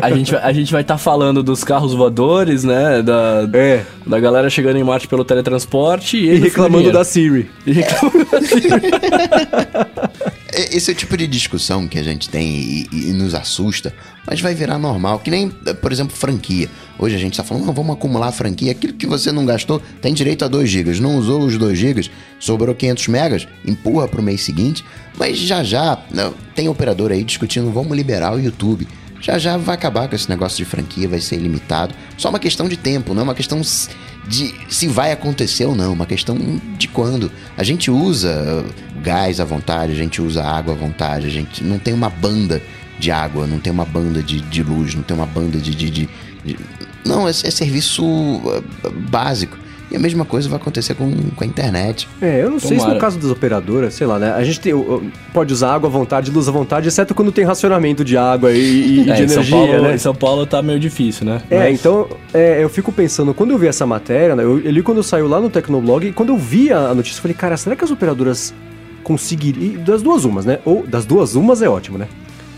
a gente, vai, a gente vai estar tá falando dos carros voadores, né? Da, é. da galera chegando em Marte pelo teletransporte e, e reclamando da Siri. E reclamando da Siri. esse é o tipo de discussão que a gente tem e, e, nos assusta, mas vai virar normal. Que nem, por exemplo, franquia. Hoje a gente está falando, vamos acumular franquia. Aquilo que você não gastou tem direito a 2 GB. Não usou os 2 GB, sobrou 500 megas, empurra para o mês seguinte. Mas já já tem operador aí discutindo, vamos liberar o YouTube. Já já vai acabar com esse negócio de franquia, vai ser ilimitado. Só uma questão de tempo, não é uma questão de se vai acontecer ou não, uma questão de quando. A gente usa gás à vontade, a gente usa água à vontade, a gente não tem uma banda de água, não tem uma banda de, de luz, não tem uma banda de. de, de, de... não, é, é serviço uh, básico. E a mesma coisa vai acontecer com, com a internet. É, eu não Tomara. sei se no caso das operadoras, sei lá, né? A gente tem, pode usar água à vontade, luz à vontade, exceto quando tem racionamento de água e, e é, de energia, São Paulo, né? Em São Paulo tá meio difícil, né? É, Mas... então é, eu fico pensando, quando eu vi essa matéria, né, eu, eu li quando eu saiu lá no Tecnoblog, e quando eu vi a notícia, eu falei, cara, será que as operadoras conseguiriam... Das duas umas, né? Ou das duas umas é ótimo, né?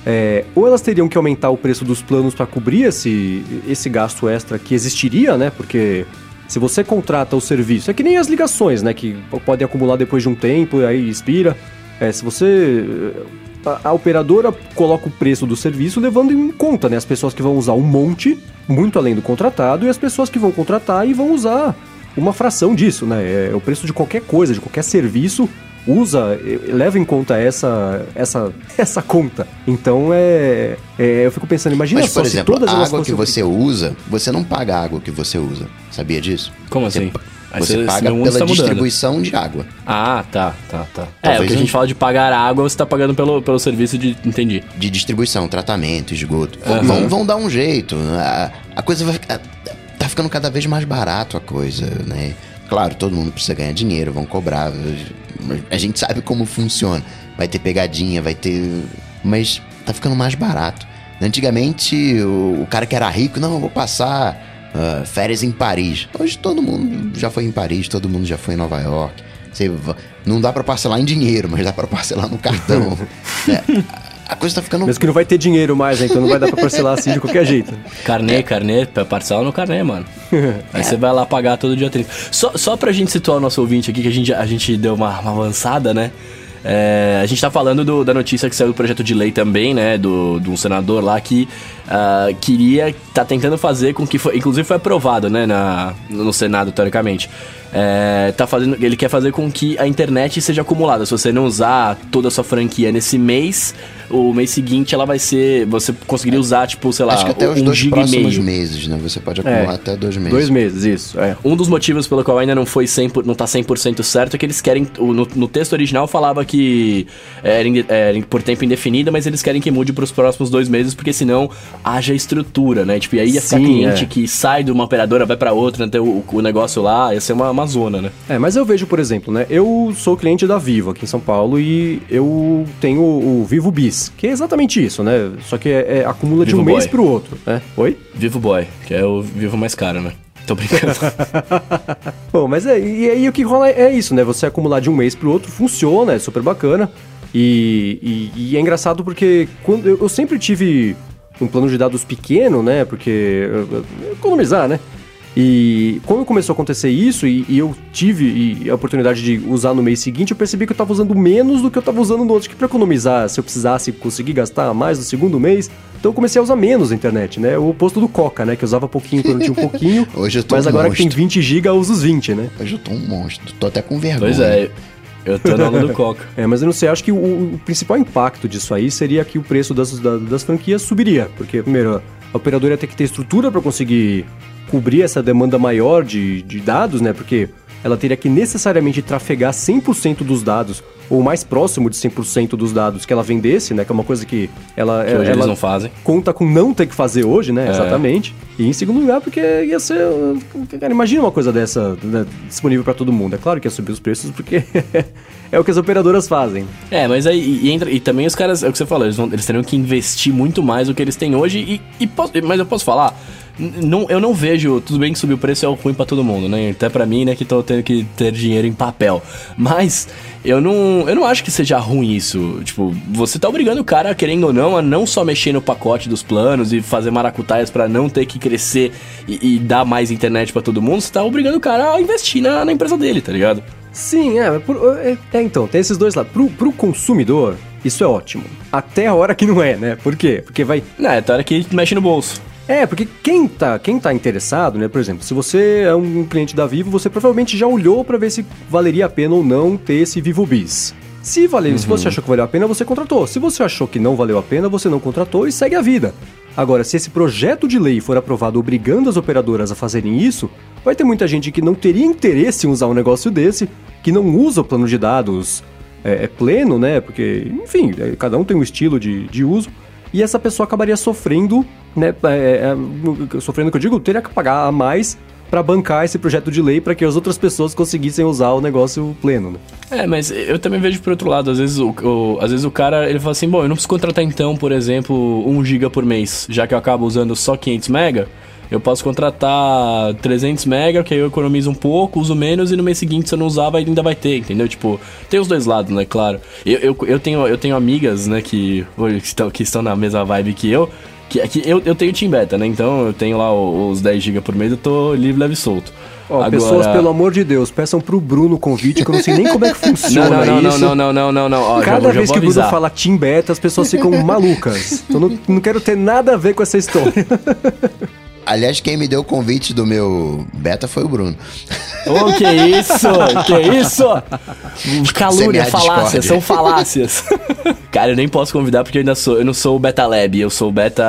É, ou elas teriam que aumentar o preço dos planos para cobrir esse, esse gasto extra que existiria, né? Porque se você contrata o serviço, é que nem as ligações, né? Que podem acumular depois de um tempo, aí expira. É, se você. A, a, operadora coloca o preço do serviço levando em conta, né? As pessoas que vão usar um monte, muito além do contratado, e as pessoas que vão contratar e vão usar uma fração disso, né? É o preço de qualquer coisa, de qualquer serviço usa, leva em conta essa, essa, essa conta. Então é, é eu fico pensando, imagina Mas, só por exemplo, se todas a água que você usa, você não paga a água que você usa. Sabia disso? Como você, assim? Você paga pela tá distribuição de água. Ah, tá, tá, tá. Talvez é, o que a gente fala de pagar água, você tá pagando pelo, pelo serviço de. Entendi. De distribuição, tratamento, esgoto. Uhum. Vão, vão dar um jeito. A, a coisa vai ficar. Tá ficando cada vez mais barato a coisa, né? Claro, todo mundo precisa ganhar dinheiro, vão cobrar. A gente sabe como funciona. Vai ter pegadinha, vai ter. Mas tá ficando mais barato. Antigamente, o, o cara que era rico, não, eu vou passar uh, férias em Paris. Hoje todo mundo já foi em Paris, todo mundo já foi em Nova York. Você, não dá para parcelar em dinheiro, mas dá para parcelar no cartão. é, a coisa tá ficando. Mesmo que não vai ter dinheiro mais, né? Então não vai dar pra parcelar assim de qualquer jeito. Carnê, é. carnê, parcela no carnê, mano. Aí é. você vai lá pagar todo dia 30. Só, só pra gente situar o nosso ouvinte aqui, que a gente, a gente deu uma, uma avançada, né? É, a gente tá falando do, da notícia que saiu do projeto de lei também, né? Do, do um senador lá que uh, queria, tá tentando fazer com que, foi, inclusive foi aprovado, né? Na, no Senado, teoricamente. É, tá fazendo, ele quer fazer com que a internet seja acumulada. Se você não usar toda a sua franquia nesse mês, o mês seguinte ela vai ser. Você conseguiria usar, tipo, sei lá, Acho que até os um dois próximos meses, né? Você pode acumular é, até dois meses. Dois meses, isso. É. Um dos motivos pelo qual ainda não foi 100, não tá 100% certo é que eles querem. No, no texto original falava que era, era, por tempo indefinido, mas eles querem que mude para os próximos dois meses, porque senão haja estrutura, né? Tipo, e aí ia ficar Sim, cliente é. que sai de uma operadora, vai para outra, né? ter o, o, negócio lá, ia ser uma, uma zona, né? É, mas eu vejo, por exemplo, né? Eu sou cliente da Vivo aqui em São Paulo e eu tenho o Vivo Bis, que é exatamente isso, né? Só que é, é acumula Vivo de um Boy. mês pro outro, né? Oi? Vivo Boy, que é o Vivo mais caro, né? Tô brincando. Bom, mas é, e aí o que rola é isso, né? Você acumular de um mês pro outro funciona, é super bacana. E, e, e é engraçado porque quando eu, eu sempre tive um plano de dados pequeno, né? Porque economizar, né? E quando começou a acontecer isso e, e eu tive a oportunidade de usar no mês seguinte, eu percebi que eu estava usando menos do que eu estava usando no outro, que para economizar, se eu precisasse conseguir gastar mais no segundo mês, então eu comecei a usar menos a internet, né? O oposto do Coca, né? Que eu usava pouquinho quando tinha um pouquinho. Hoje eu tô Mas um agora monstro. que tem 20 GB, eu uso os 20, né? Hoje eu tô um monstro. Tô até com vergonha. Pois é. Eu tô na do Coca. É, mas eu não sei, acho que o, o, principal impacto disso aí seria que o preço das, das, das franquias subiria. Porque, primeiro, a operadora ia ter que ter estrutura para conseguir cobrir essa demanda maior de, de dados, né? Porque ela teria que necessariamente trafegar 100% dos dados, ou mais próximo de 100% dos dados que ela vendesse, né? Que é uma coisa que ela, que ela eles não fazem. conta com não ter que fazer hoje, né? É. Exatamente. E em segundo lugar, porque ia ser. Cara, imagina uma coisa dessa né? disponível para todo mundo. É claro que ia subir os preços, porque é o que as operadoras fazem. É, mas aí e, entra, e também os caras, é o que você falou, eles, vão, eles teriam que investir muito mais do que eles têm hoje. E, e posso, mas eu posso falar não, eu não vejo. Tudo bem que subir o preço é ruim para todo mundo, né? Até para mim, né, que tô tendo que ter dinheiro em papel. Mas eu não, eu não acho que seja ruim isso. Tipo, você tá obrigando o cara, querendo ou não, a não só mexer no pacote dos planos e fazer maracutaias para não ter que crescer e, e dar mais internet para todo mundo. Você tá obrigando o cara a investir na, na empresa dele, tá ligado? Sim, é, é, é, então, tem esses dois lados. Pro, pro consumidor, isso é ótimo. Até a hora que não é, né? Por quê? Porque vai. Não, é até a hora que mexe no bolso. É, porque quem tá, quem tá interessado, né? Por exemplo, se você é um cliente da Vivo, você provavelmente já olhou para ver se valeria a pena ou não ter esse Vivo Bis. Se, valeu, uhum. se você uhum. achou que valeu a pena, você contratou. Se você achou que não valeu a pena, você não contratou e segue a vida. Agora, se esse projeto de lei for aprovado obrigando as operadoras a fazerem isso, vai ter muita gente que não teria interesse em usar um negócio desse, que não usa o plano de dados é, é pleno, né? Porque, enfim, é, cada um tem um estilo de, de uso e essa pessoa acabaria sofrendo, né? É, é, sofrendo que eu digo, teria que pagar a mais para bancar esse projeto de lei para que as outras pessoas conseguissem usar o negócio pleno. Né? É, mas eu também vejo por outro lado, às vezes o, o, às vezes o cara ele fala assim, bom, eu não preciso contratar então, por exemplo, 1 GB por mês, já que eu acabo usando só 500 mega. Eu posso contratar 300 mega, que aí eu economizo um pouco, uso menos e no mês seguinte se eu não usar vai, ainda vai ter, entendeu? Tipo, tem os dois lados, né? Claro. Eu, eu, eu, tenho, eu tenho amigas, né, que, que, estão, que estão na mesma vibe que eu, que, que eu, eu tenho Team Beta, né? Então eu tenho lá os 10 GB por mês, eu tô livre, leve e solto. Ó, Agora... pessoas, pelo amor de Deus, peçam pro Bruno o convite, que eu não sei nem como é que funciona não, não, isso. Não, não, não, não, não, não. Cada vez que o Bruno fala Team Beta, as pessoas ficam malucas. Então não, não quero ter nada a ver com essa história. Aliás, quem me deu o convite do meu beta foi o Bruno. Ô, oh, que isso? Que isso? Calúnia, falácias, são falácias. Cara, eu nem posso convidar porque eu ainda sou, eu não sou o beta lab, eu sou o beta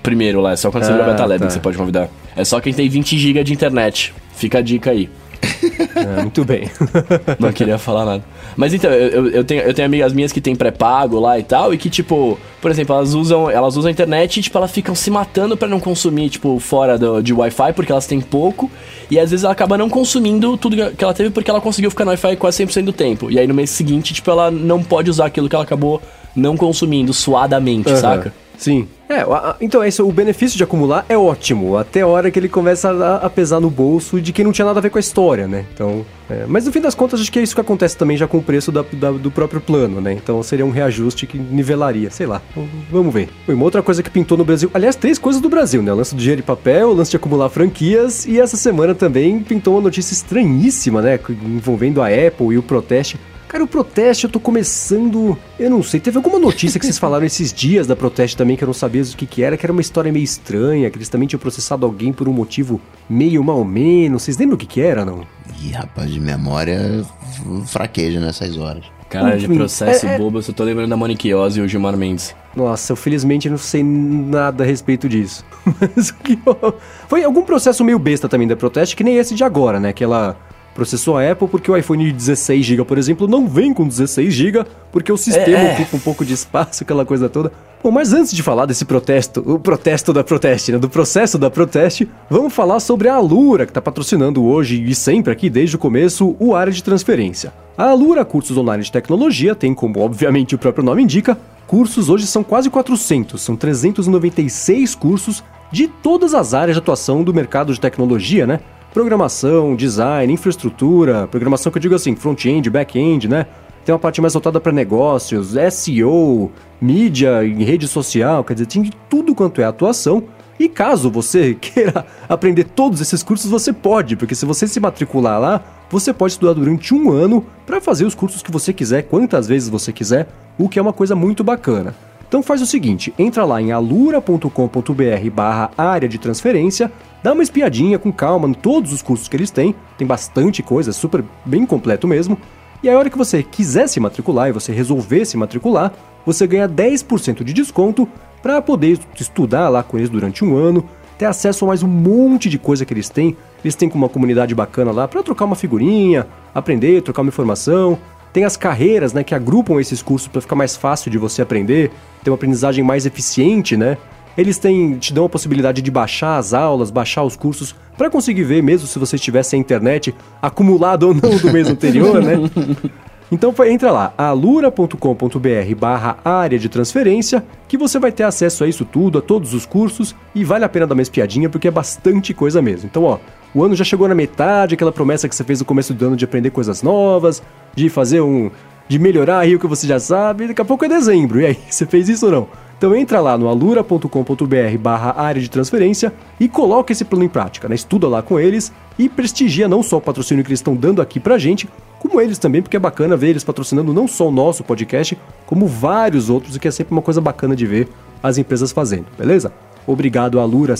primeiro lá, é só quando você ah, vira beta lab tá. que você pode convidar. É só quem tem 20 GB de internet. Fica a dica aí. É, muito bem. Não queria falar nada. Mas então, eu, eu, tenho, eu tenho amigas minhas que têm pré-pago lá e tal, e que, tipo, por exemplo, elas usam, elas usam a internet e, tipo, elas ficam se matando para não consumir, tipo, fora do, de Wi-Fi, porque elas têm pouco, e às vezes ela acaba não consumindo tudo que ela teve porque ela conseguiu ficar no Wi-Fi quase 100% do tempo. E aí no mês seguinte, tipo, ela não pode usar aquilo que ela acabou não consumindo suadamente, uhum. saca? Sim. É, a- então é isso, o benefício de acumular é ótimo, até a hora que ele começa a, a pesar no bolso de quem não tinha nada a ver com a história, né? Então, é, mas no fim das contas, acho que é isso que acontece também já com o preço da- da- do próprio plano, né? Então seria um reajuste que nivelaria, sei lá. Vamos ver. Uma outra coisa que pintou no Brasil, aliás, três coisas do Brasil, né? O lance do dinheiro e papel, o lance de acumular franquias, e essa semana também pintou uma notícia estranhíssima, né? Envolvendo a Apple e o protesto. Cara, o Proteste eu tô começando. Eu não sei, teve alguma notícia que vocês falaram esses dias da Proteste também que eu não sabia o que, que era, que era uma história meio estranha, que eles também tinham processado alguém por um motivo meio mal menos. Vocês lembram o que, que era, não? Ih, rapaz, de memória fraqueja nessas horas. Cara, de processo é- é- bobo, eu só tô lembrando da Monique Oz e o Gilmar Mendes. Nossa, eu felizmente não sei nada a respeito disso. Mas o que Foi algum processo meio besta também da Proteste, que nem esse de agora, né? Que ela processou a Apple porque o iPhone de 16GB, por exemplo, não vem com 16GB, porque o sistema É, é. ocupa um pouco de espaço, aquela coisa toda. Bom, mas antes de falar desse protesto, o protesto da Proteste, né? Do processo da Proteste, vamos falar sobre a Alura, que tá patrocinando hoje e sempre aqui desde o começo o área de transferência. A Alura Cursos Online de Tecnologia tem, como obviamente o próprio nome indica, cursos hoje são quase 400, são 396 cursos de todas as áreas de atuação do mercado de tecnologia, né? Programação, design, infraestrutura, programação que eu digo assim, front-end, back-end, né? Tem uma parte mais voltada para negócios, SEO, mídia rede social, quer dizer, tem tudo quanto é atuação. E caso você queira aprender todos esses cursos, você pode, porque se você se matricular lá, você pode estudar durante um ano para fazer os cursos que você quiser, quantas vezes você quiser, o que é uma coisa muito bacana. Então faz o seguinte, entra lá em alura.com.br barra área de transferência, dá uma espiadinha com calma em todos os cursos que eles têm, tem bastante coisa, super bem completo mesmo, e a hora que você quiser se matricular e você resolver se matricular, você ganha 10% de desconto para poder estudar lá com eles durante um ano, ter acesso a mais um monte de coisa que eles têm. Eles têm com uma comunidade bacana lá para trocar uma figurinha, aprender, trocar uma informação. Tem as carreiras, né, que agrupam esses cursos para ficar mais fácil de você aprender, ter uma aprendizagem mais eficiente, né? Eles têm, te dão a possibilidade de baixar as aulas, baixar os cursos, para conseguir ver, mesmo se você tivesse a internet acumulado ou não do mês anterior, né? Então entra lá, alura.com.br barra área de transferência, que você vai ter acesso a isso tudo, a todos os cursos, e vale a pena dar uma espiadinha, porque é bastante coisa mesmo. Então, ó, o ano já chegou na metade, aquela promessa que você fez no começo do ano de aprender coisas novas, de fazer um... de melhorar aí o que você já sabe, daqui a pouco é dezembro, e aí, você fez isso ou não? Então entra lá no alura.com.br barra área de transferência e coloca esse plano em prática, né? Estuda lá com eles e prestigia não só o patrocínio que eles estão dando aqui pra gente, como eles também, porque é bacana ver eles patrocinando não só o nosso podcast, como vários outros, o que é sempre uma coisa bacana de ver as empresas fazendo, beleza? Obrigado a Alura,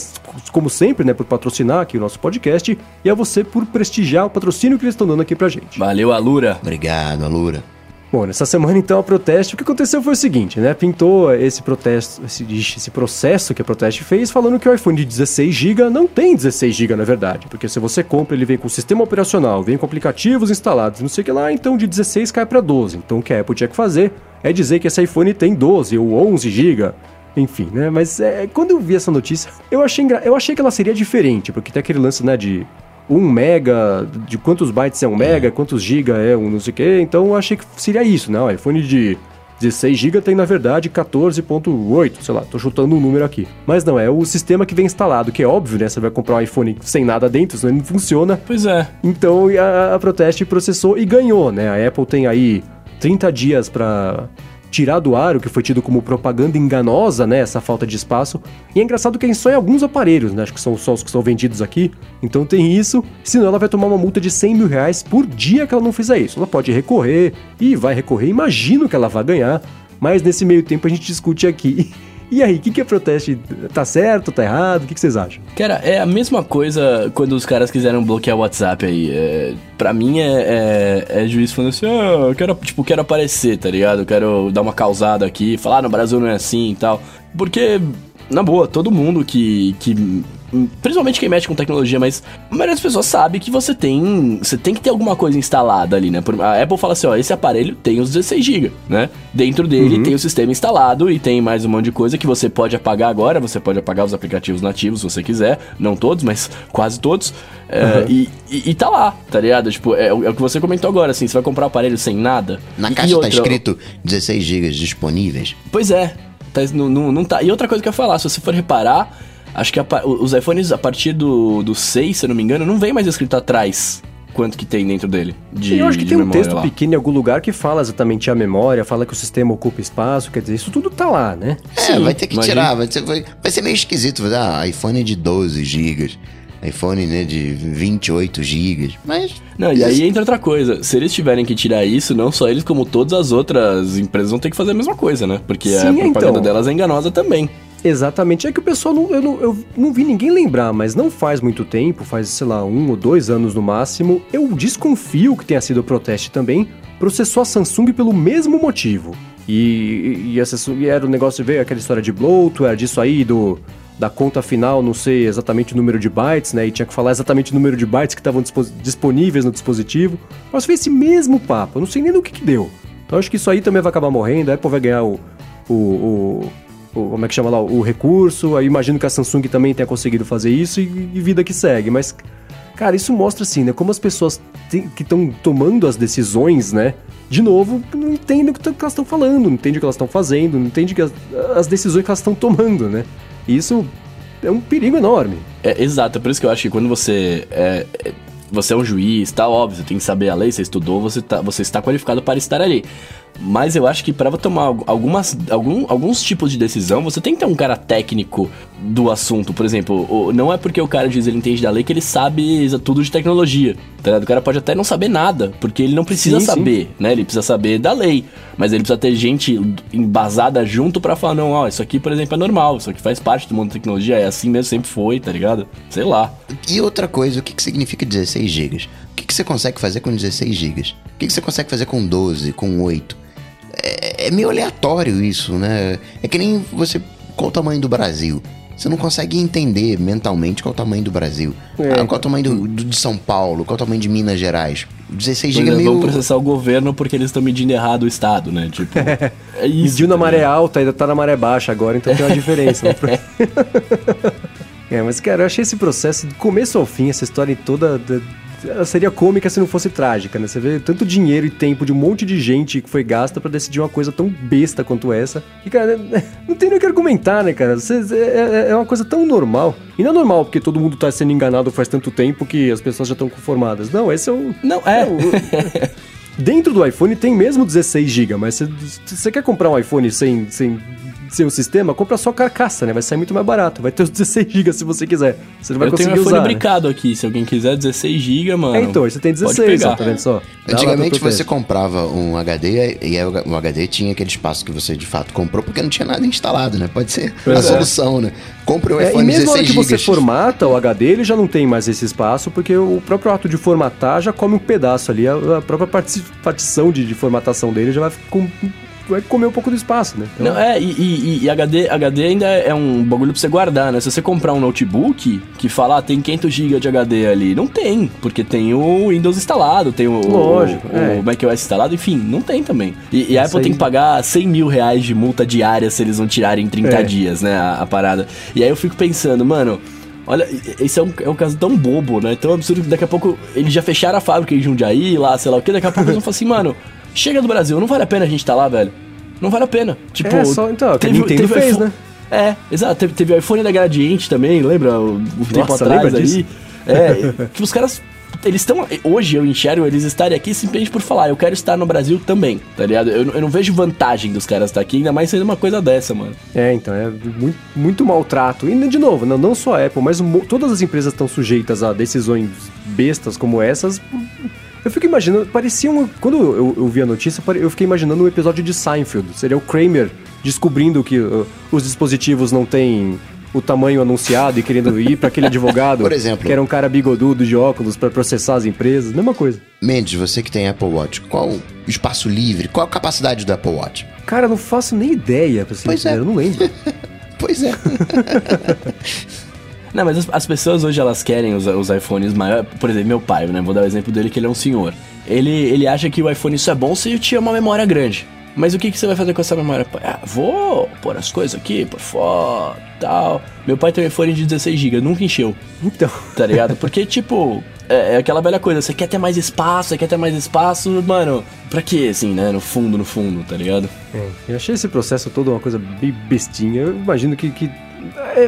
como sempre, né, por patrocinar aqui o nosso podcast e a você por prestigiar o patrocínio que eles estão dando aqui pra gente. Valeu, Alura. Obrigado, Alura. Bom, nessa semana então a Proteste, o que aconteceu foi o seguinte, né? Pintou esse protesto, esse, esse processo que a Proteste fez falando que o iPhone de 16 GB não tem 16 GB na verdade, porque se você compra ele vem com sistema operacional, vem com aplicativos instalados, não sei o que lá, então de 16 cai para 12. Então o que a Apple tinha que fazer é dizer que esse iPhone tem 12 ou 11 GB. Enfim, né? Mas é, quando eu vi essa notícia, eu achei, eu achei que ela seria diferente, porque tem aquele lance, né, de 1 mega, de quantos bytes é 1 mega, quantos giga é um não sei o que, então eu achei que seria isso, né? O iPhone de 16 GB tem na verdade 14.8, sei lá, tô chutando um número aqui. Mas não, é o sistema que vem instalado, que é óbvio, né? Você vai comprar um iPhone sem nada dentro, senão ele não funciona. Pois é. Então a, a Proteste processou e ganhou, né? A Apple tem aí 30 dias para tirar do ar o que foi tido como propaganda enganosa, né? Essa falta de espaço. E é engraçado que é só em alguns aparelhos, né? Acho que são só os que são vendidos aqui. Então tem isso. Senão ela vai tomar uma multa de 100 mil reais por dia que ela não fizer isso. Ela pode recorrer e vai recorrer. Imagino que ela vai ganhar. Mas nesse meio tempo a gente discute aqui. E aí, o que, que é proteste? Tá certo? Tá errado? O que, que vocês acham? Cara, é a mesma coisa quando os caras quiseram bloquear o WhatsApp aí. É, pra mim é, é, é juiz falando assim, ah, eu quero, tipo, quero aparecer, tá ligado? Eu quero dar uma causada aqui, falar ah, no Brasil não é assim e tal. Porque, na boa, todo mundo que. que principalmente quem mexe com tecnologia, mas a maioria das pessoas sabe que você tem. Você tem que ter alguma coisa instalada ali, né? A Apple fala assim, ó, esse aparelho tem os 16 GB, né? Dentro dele tem o sistema instalado e tem mais um monte de coisa que você pode apagar agora. Você pode apagar os aplicativos nativos se você quiser. Não todos, mas quase todos. É, e, e, e tá lá, tá ligado? Tipo, é, o é o que você comentou agora, assim, você vai comprar um aparelho sem nada. Na e- caixa e tá outra- escrito 16 GB disponíveis. Pois é. Tá, não, não, não tá. E outra coisa que eu ia falar, se você for reparar, acho que a, os iPhones a partir do, do 6, se eu não me engano, não vem mais escrito atrás quanto que tem dentro dele. De, Sim, eu acho que de tem um texto lá. pequeno em algum lugar que fala exatamente a memória, fala que o sistema ocupa espaço, quer dizer, isso tudo tá lá, né? É, Sim, vai ter que imagina. tirar, vai ser, vai, vai ser meio esquisito. vai dar, Ah, iPhone de 12 GB, iPhone né, de 28 GB, mas... Não, e aí entra outra coisa. Se eles tiverem que tirar isso, não só eles, como todas as outras empresas vão ter que fazer a mesma coisa, né? Porque a Sim, propaganda então. delas é enganosa também. Exatamente. É que o pessoal, não, eu, não, eu não vi ninguém lembrar, mas não faz muito tempo, faz, sei lá, um ou dois anos no máximo, eu desconfio que tenha sido o Proteste também, processou a Samsung pelo mesmo motivo. E, e, e era o negócio, veio aquela história de bloatware, disso aí, do, da conta final, não sei exatamente o número de bytes, né? E tinha que falar exatamente o número de bytes que estavam dispo- disponíveis no dispositivo. Mas foi esse mesmo papo, eu não sei nem do que que deu. Então acho que isso aí também vai acabar morrendo, a Apple vai ganhar o- o- o, o- como é que chama lá, o recurso. Aí imagino que a Samsung também tenha conseguido fazer isso e, e vida que segue. Mas, cara, isso mostra assim, né? Como as pessoas te- que estão tomando as decisões, né? De novo, não entendem o que, que elas estão falando, não entendem o que elas estão fazendo, não entendem as, as decisões que elas estão tomando, né? E isso é um perigo enorme. É, exato, é por isso que eu acho que quando você é, é- você é um juiz, tá óbvio, você tem que saber a lei, você estudou, você, tá, você está qualificado para estar ali. Mas eu acho que para tomar al- algumas, algum, alguns tipos de decisão, você tem que ter um cara técnico do assunto. Por exemplo, não é porque o cara diz que ele entende da lei que ele sabe tudo de tecnologia. Tá ligado? O cara pode até não saber nada, porque ele não precisa Sim, sim. saber, né? Ele precisa saber da lei. Mas ele precisa ter gente embasada junto pra falar, não, ó, isso aqui, por exemplo, é normal, isso aqui faz parte do mundo da tecnologia, é assim mesmo, sempre foi, tá ligado? Sei lá. E outra coisa, o que, que significa 16 GB? O que, que você consegue fazer com 16 GB? O que, que você consegue fazer com 12, com 8? É, é meio aleatório isso, né? É que nem você. Qual o tamanho do Brasil? Você não consegue entender mentalmente qual o tamanho do Brasil. É. Ah, qual o tamanho do, do- de São Paulo? Qual o tamanho de Minas Gerais? 16 GB é Eles meio. vão processar o governo porque eles estão medindo errado o Estado, né? Tipo, é isso. Mediu na tá maré alta, ainda tá na maré baixa agora, então tem uma diferença. né? é, mas cara, eu achei esse processo do começo ao fim, essa história toda. da- ela seria cômica se não fosse trágica, né? Você vê tanto dinheiro e tempo de um monte de gente que foi gasta pra decidir uma coisa tão besta quanto essa. E, cara, não tem nem o que argumentar, né, cara? Você- é, é- é uma coisa tão normal. E não é normal porque todo mundo tá sendo enganado faz tanto tempo que as pessoas já estão conformadas. Não, esse é o. Não, é. o- Dentro do iPhone tem mesmo 16 GB, mas você quer comprar um iPhone sem, sem, sem o sistema, compra só a carcaça, né? Vai sair muito mais barato. Vai ter os 16 GB se você quiser. Você não vai eu tenho conseguir iPhone usar. né? brincado aqui, se alguém quiser 16 GB, mano. É, então, você tem pode 16, ó, tá vendo só? Dá Antigamente você comprava um HD e aí o HD tinha aquele espaço que você de fato comprou porque não tinha nada instalado, né? Pode ser a Pois é. solução, né? Compre um É, e iPhone mesmo na hora 16 que você GB. formata o HD, ele já não tem mais esse espaço, porque o próprio ato de formatar já come um pedaço ali. A, a própria parti- partição de, de formatação dele já vai, com- vai comer um pouco do espaço, né? Então, Não, é, e, e- e HD, HD ainda é um bagulho pra você guardar, né? Se você comprar um notebook que fala, ah, tem 500 GB de HD ali, não tem, porque tem o Windows instalado, tem o, Lógico, o, é. o macOS instalado, enfim, não tem também. E, e a Apple tem aí- que pagar 100 mil reais de multa diária se eles não tirarem em 30 É. dias, né, a, a parada. E aí eu fico pensando, mano... Olha, esse é um, é um caso tão bobo, né? Tão absurdo que daqui a pouco eles já fecharam a fábrica em Jundiaí, lá, sei lá o que, daqui a pouco eles vão falar assim, mano, chega do Brasil, não vale a pena a gente estar lá, velho. Não vale a pena. Tipo, É, só- então, o que a Nintendo fez, iPhone- né? É, exato. Teve, teve o iPhone da Gradiente também, lembra? Um tempo Nossa, atrás lembra aí. disso? É, que os caras. Eles estão. Hoje eu enxergo eles estarem aqui simplesmente por falar, eu quero estar no Brasil também, tá ligado? Eu, eu não vejo vantagem dos caras estar aqui, ainda mais sendo uma coisa dessa, mano. É, então, é muito, muito maltrato. E, de novo, não, não só a Apple, mas todas as empresas estão sujeitas a decisões bestas como essas. Eu fico imaginando, parecia uma. Quando eu, eu vi a notícia, eu fiquei imaginando um episódio de Seinfeld. Seria o Kramer descobrindo que uh, os dispositivos não têm o tamanho anunciado e querendo ir para aquele advogado. Por exemplo. Que era um cara bigodudo de óculos para processar as empresas. Mesma coisa. Mendes, você que tem Apple Watch, qual o espaço livre, qual a capacidade do Apple Watch? Cara, não faço nem ideia, pra ser Pois é. eu não lembro. Pois é. Não, mas as, as pessoas hoje elas querem os, os iPhones maiores. Por exemplo, meu pai, né? Vou dar o exemplo dele que ele é um senhor. Ele, ele acha que o iPhone só é bom se tiver uma memória grande. Mas o que, que você vai fazer com essa memória? Ah, vou pôr as coisas aqui por fora tal. Meu pai tem um iPhone de 16GB, nunca encheu, Então. tá ligado? Porque, tipo, é, é aquela velha coisa, você quer ter mais espaço, você quer ter mais espaço, mano, pra quê, assim, né? No fundo, no fundo, tá ligado? É, eu achei esse processo todo uma coisa bem bestinha. Eu imagino que, que é,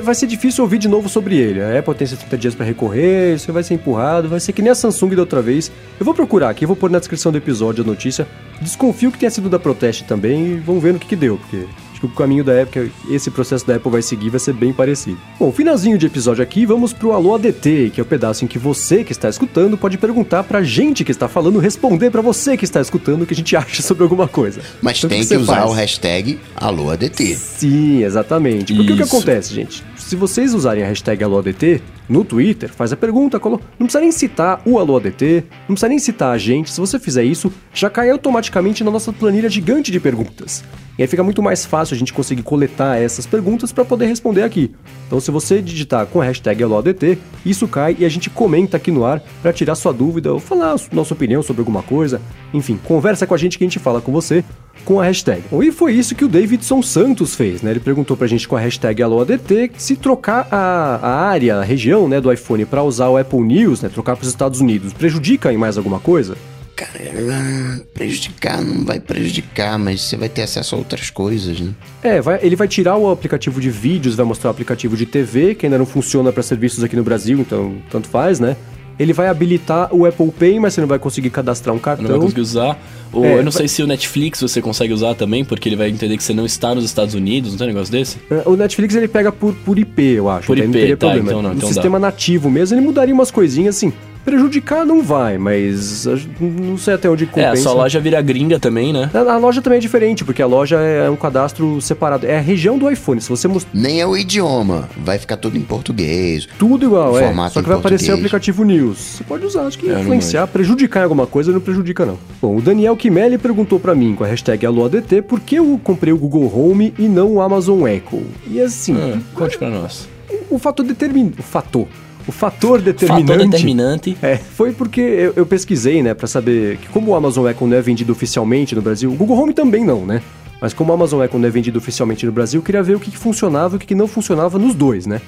vai ser difícil ouvir de novo sobre ele. A Apple tem 70 dias para recorrer, isso vai ser empurrado, vai ser que nem a Samsung da outra vez. Eu vou procurar aqui, vou pôr na descrição do episódio a notícia. Desconfio que tenha sido da Proteste também e vamos ver no que, que deu, porque Acho que o caminho da Apple, esse processo da Apple vai seguir, vai ser bem parecido. Bom, finalzinho de episódio aqui, vamos pro Alô ADT, que é o pedaço em que você que está escutando pode perguntar pra gente que está falando, responder pra você que está escutando o que a gente acha sobre alguma coisa. Mas então, tem que, que usar faz? o hashtag Alô ADT. Sim, exatamente. Porque Isso. o que acontece, gente? Se vocês usarem a hashtag AlôADT no Twitter, faz a pergunta, não precisa nem citar o AlôADT, não precisa nem citar a gente. Se você fizer isso, já cai automaticamente na nossa planilha gigante de perguntas. E aí fica muito mais fácil a gente conseguir coletar essas perguntas para poder responder aqui. Então, se você digitar com a hashtag AlôADT, isso cai e a gente comenta aqui no ar para tirar sua dúvida ou falar nossa opinião sobre alguma coisa. Enfim, conversa com a gente que a gente fala com você com a hashtag. E foi isso que o Davidson Santos fez, né? Ele perguntou pra gente com a hashtag AlôADT se trocar a, a área, a região né, do iPhone para usar o Apple News, né? Trocar para os Estados Unidos, prejudica em mais alguma coisa? Cara, prejudicar não vai prejudicar, mas você vai ter acesso a outras coisas, né? É, vai, ele vai tirar o aplicativo de vídeos, vai mostrar o aplicativo de TV, que ainda não funciona para serviços aqui no Brasil, então tanto faz, né? Ele vai habilitar o Apple Pay, mas você não vai conseguir cadastrar um cartão. Não vai conseguir usar. Ou é, eu não sei se o Netflix você consegue usar também, porque ele vai entender que você não está nos Estados Unidos, não tem um negócio desse? É, o Netflix ele pega por, por IP, eu acho. Por IP, não teria tá, problema. Então não, então sistema dá. nativo mesmo, ele mudaria umas coisinhas assim. Prejudicar não vai, mas não sei até onde compensa. É, a sua loja vira gringa também, né? A, a, loja também é diferente, porque a loja é um cadastro separado. É a região do iPhone. Se você most... Nem é o idioma. Vai ficar tudo em português. Tudo igual, é. Só que vai aparecer o aplicativo News. Você pode usar, acho que é, influenciar, prejudicar em alguma coisa, não prejudica não. Bom, o Daniel Kimelli perguntou para mim com a hashtag AloADT por que eu comprei o Google Home e não o Amazon Echo. E assim... Ah, conte pra nós. O, o fator determina... O fator o fator determinante. Fator determinante. É, foi porque eu, eu pesquisei, né, para saber que como o Amazon Echo não é vendido oficialmente no Brasil, o Google Home também não, né? Mas como o Amazon Echo não é vendido oficialmente no Brasil, eu queria ver o que, que funcionava e o que, que não funcionava nos dois, né?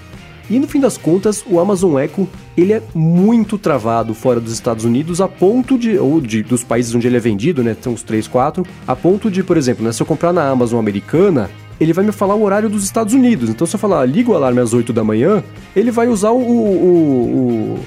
E no fim das contas, o Amazon Echo ele é muito travado fora dos Estados Unidos a ponto de ou de, dos países onde ele é vendido, né, tem uns 3, 4, a ponto de, por exemplo, né, se eu comprar na Amazon americana, ele vai me falar o horário dos Estados Unidos. Então, se eu falar, liga o alarme às 8 da manhã, ele vai usar o, o,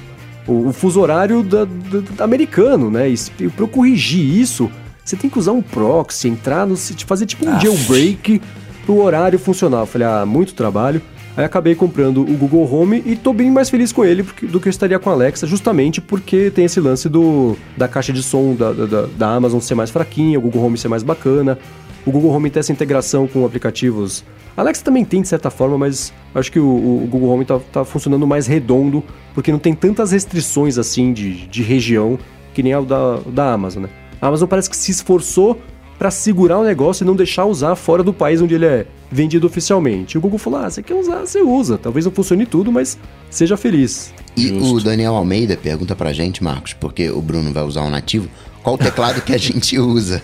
o, o fuso horário da, da, da, americano, né? E para eu corrigir isso, você tem que usar um proxy, entrar no site, fazer tipo um ah, jailbreak pro horário funcionar. Eu falei, ah, muito trabalho. Aí acabei comprando o Google Home e tô bem mais feliz com ele do que eu estaria com a Alexa, justamente porque tem esse lance do, da caixa de som da, da, da Amazon ser mais fraquinha, o Google Home ser mais bacana, o Google Home tem essa integração com aplicativos. A Alexa também tem, de certa forma, mas acho que o, o Google Home está tá funcionando mais redondo, porque não tem tantas restrições assim de, de região que nem a da, da Amazon, né? A Amazon parece que se esforçou para segurar o negócio e não deixar usar fora do país onde ele é vendido oficialmente. O Google falou: ah, você quer usar, você usa. Talvez não funcione tudo, mas seja feliz. E Justo. o Daniel Almeida pergunta pra gente, Marcos, porque o Bruno vai usar um nativo qual o teclado que a gente usa.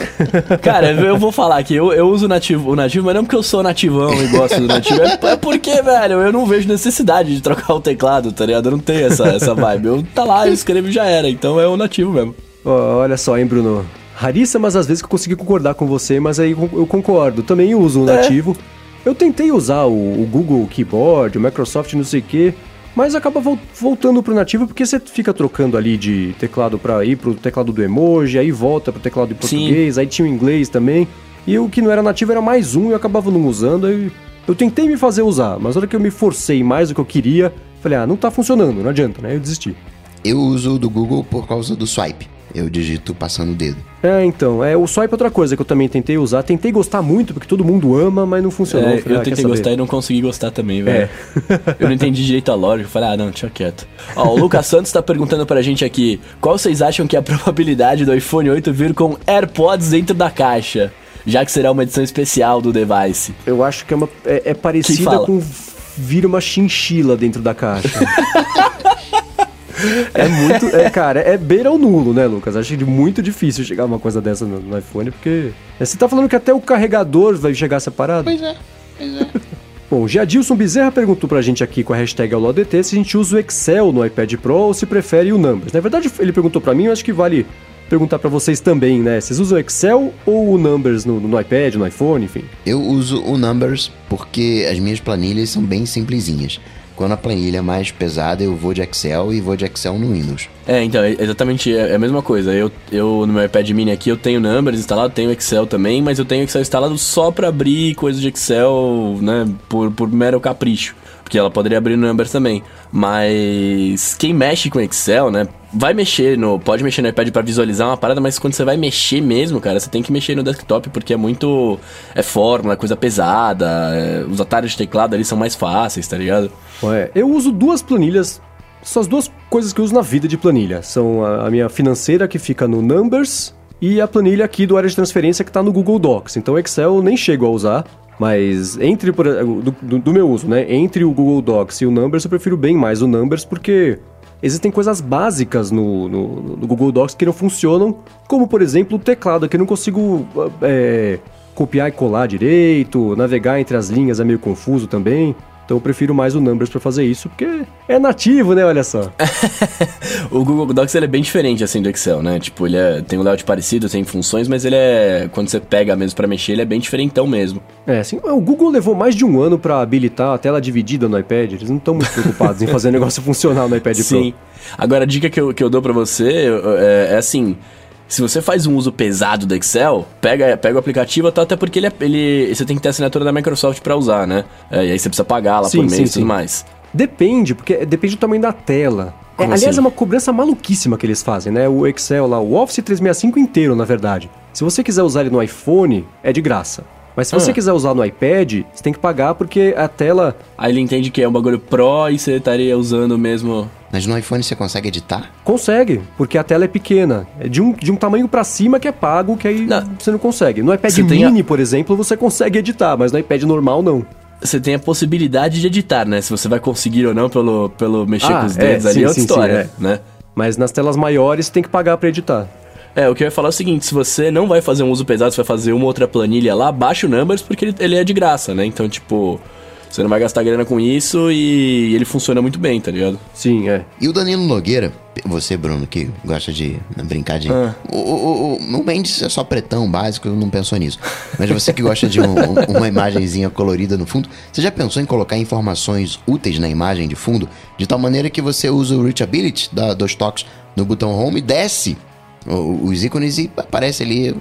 Cara, eu vou falar aqui, eu, eu uso nativo, o nativo, mas não porque eu sou nativão e gosto do nativo, é, é porque, velho, eu não vejo necessidade de trocar o teclado, tá ligado? Eu não tenho essa, essa vibe. Eu tá lá, eu escrevo e já era, então é o nativo mesmo. Oh, olha só, hein, Bruno. Rarissa, mas às vezes que eu consegui concordar com você, mas aí eu concordo. Também uso o é. nativo. É. Eu tentei usar o, o Google Keyboard, o Microsoft não sei o quê mas acaba voltando pro nativo porque você fica trocando ali de teclado para ir pro teclado do emoji, aí volta pro teclado em português, Sim. aí tinha o inglês também. E o que não era nativo era mais um e eu acabava não usando. Aí eu tentei me fazer usar, mas na hora que eu me forcei mais do que eu queria, falei, ah, não tá funcionando, não adianta, né? Eu desisti. Eu uso o do Google por causa do swipe eu digito passando o dedo. É, então, é, o swipe é outra coisa que eu também tentei usar. Tentei gostar muito, porque todo mundo ama, mas não funcionou. É, eu, eu ah, tentei gostar e não consegui gostar também, velho. É. eu não entendi direito a lógica. Falei, ah, não, deixa quieto. Ó, o Lucas Santos tá perguntando pra gente aqui: qual vocês acham que é a probabilidade do iPhone 8 vir com AirPods dentro da caixa? Já que será uma edição especial do device. Eu acho que é, uma, é, é parecida com vir uma chinchila dentro da caixa. É muito. É, cara, é beira ou nulo, né, Lucas? Acho muito difícil chegar uma coisa dessa no, no iPhone, porque. É, você tá falando que até o carregador vai chegar separado? Pois é, pois é. Bom, o Jadilson Bezerra perguntou pra gente aqui com a hashtag AulaDT se a gente usa o Excel no iPad Pro ou se prefere o Numbers. Na verdade, ele perguntou pra mim, eu acho que vale perguntar pra vocês também, né? Vocês usam o Excel ou o Numbers no, no iPad, no iPhone, enfim? Eu uso o Numbers porque as minhas planilhas são bem simplesinhas. Quando a planilha é mais pesada, eu vou de Excel e vou de Excel no Windows. É, então, é exatamente é a mesma coisa. Eu, eu no meu iPad mini aqui, eu tenho Numbers instalado, tenho Excel também, mas eu tenho Excel instalado só pra abrir coisas de Excel, né, por, por mero capricho. Porque ela poderia abrir no Numbers também. Mas quem mexe com Excel, né? Vai mexer no. Pode mexer no iPad para visualizar uma parada, mas quando você vai mexer mesmo, cara, você tem que mexer no desktop porque é muito. É fórmula, coisa pesada. É, os atalhos de teclado ali são mais fáceis, tá ligado? Ué, eu uso duas planilhas. São as duas coisas que eu uso na vida de planilha. São a, a minha financeira que fica no Numbers e a planilha aqui do área de transferência que está no Google Docs. Então Excel eu nem chego a usar. Mas entre do, do, do, meu uso, né? Entre o Google Docs e o Numbers, eu prefiro bem mais o Numbers porque existem coisas básicas no, no, no Google Docs que não funcionam, como por exemplo o teclado, que eu não consigo é, copiar e colar direito, navegar entre as linhas é meio confuso também. Então eu prefiro mais o Numbers para fazer isso, porque é nativo, né? Olha só. o Google Docs ele é bem diferente assim do Excel, né? Tipo, ele é, tem um layout parecido, tem funções, mas ele é quando você pega mesmo para mexer, ele é bem diferentão mesmo. É, assim, o Google levou mais de um ano para habilitar a tela dividida no iPad. Eles não estão muito preocupados em fazer o negócio funcionar no iPad Sim. Pro. Sim. Agora a dica que eu, que eu dou para você é, é assim, se você faz um uso pesado do Excel, pega, pega o aplicativo, até porque ele, é, ele você tem que ter a assinatura da Microsoft para usar, né? É, e aí você precisa pagar lá sim, por mês e tudo mais. Depende, porque depende do tamanho da tela. É, aliás, assim? é uma cobrança maluquíssima que eles fazem, né? O Excel lá, o Office 365 inteiro, na verdade. Se você quiser usar ele no iPhone, é de graça. Mas se você ah. quiser usar no iPad, você tem que pagar porque a tela. Aí ele entende que é um bagulho Pro e você estaria usando mesmo. Mas no iPhone você consegue editar? Consegue, porque a tela é pequena. É de um, de um tamanho para cima que é pago, que aí não. você não consegue. No iPad você mini, a... por exemplo, você consegue editar, mas no iPad normal não. Você tem a possibilidade de editar, né? Se você vai conseguir ou não pelo, pelo mexer ah, com os é, dedos é, ali, sim, é outra sim, história, sim, é. né? Mas nas telas maiores você tem que pagar para editar. É, o que eu ia falar é o seguinte: se você não vai fazer um uso pesado, você vai fazer uma outra planilha lá, baixa o Numbers porque ele, ele é de graça, né? Então, tipo, você não vai gastar grana com isso e ele funciona muito bem, tá ligado? Sim, é. E o Danilo Nogueira, você, Bruno, que gosta de brincar de. Ah. O, o, o, o Mendes é só pretão, básico, não pensou nisso. Mas você que gosta de um, uma imagenzinha colorida no fundo, você já pensou em colocar informações úteis na imagem de fundo? De tal maneira que você usa o Reachability da, dos toques no botão Home e desce os ícones e aparece ali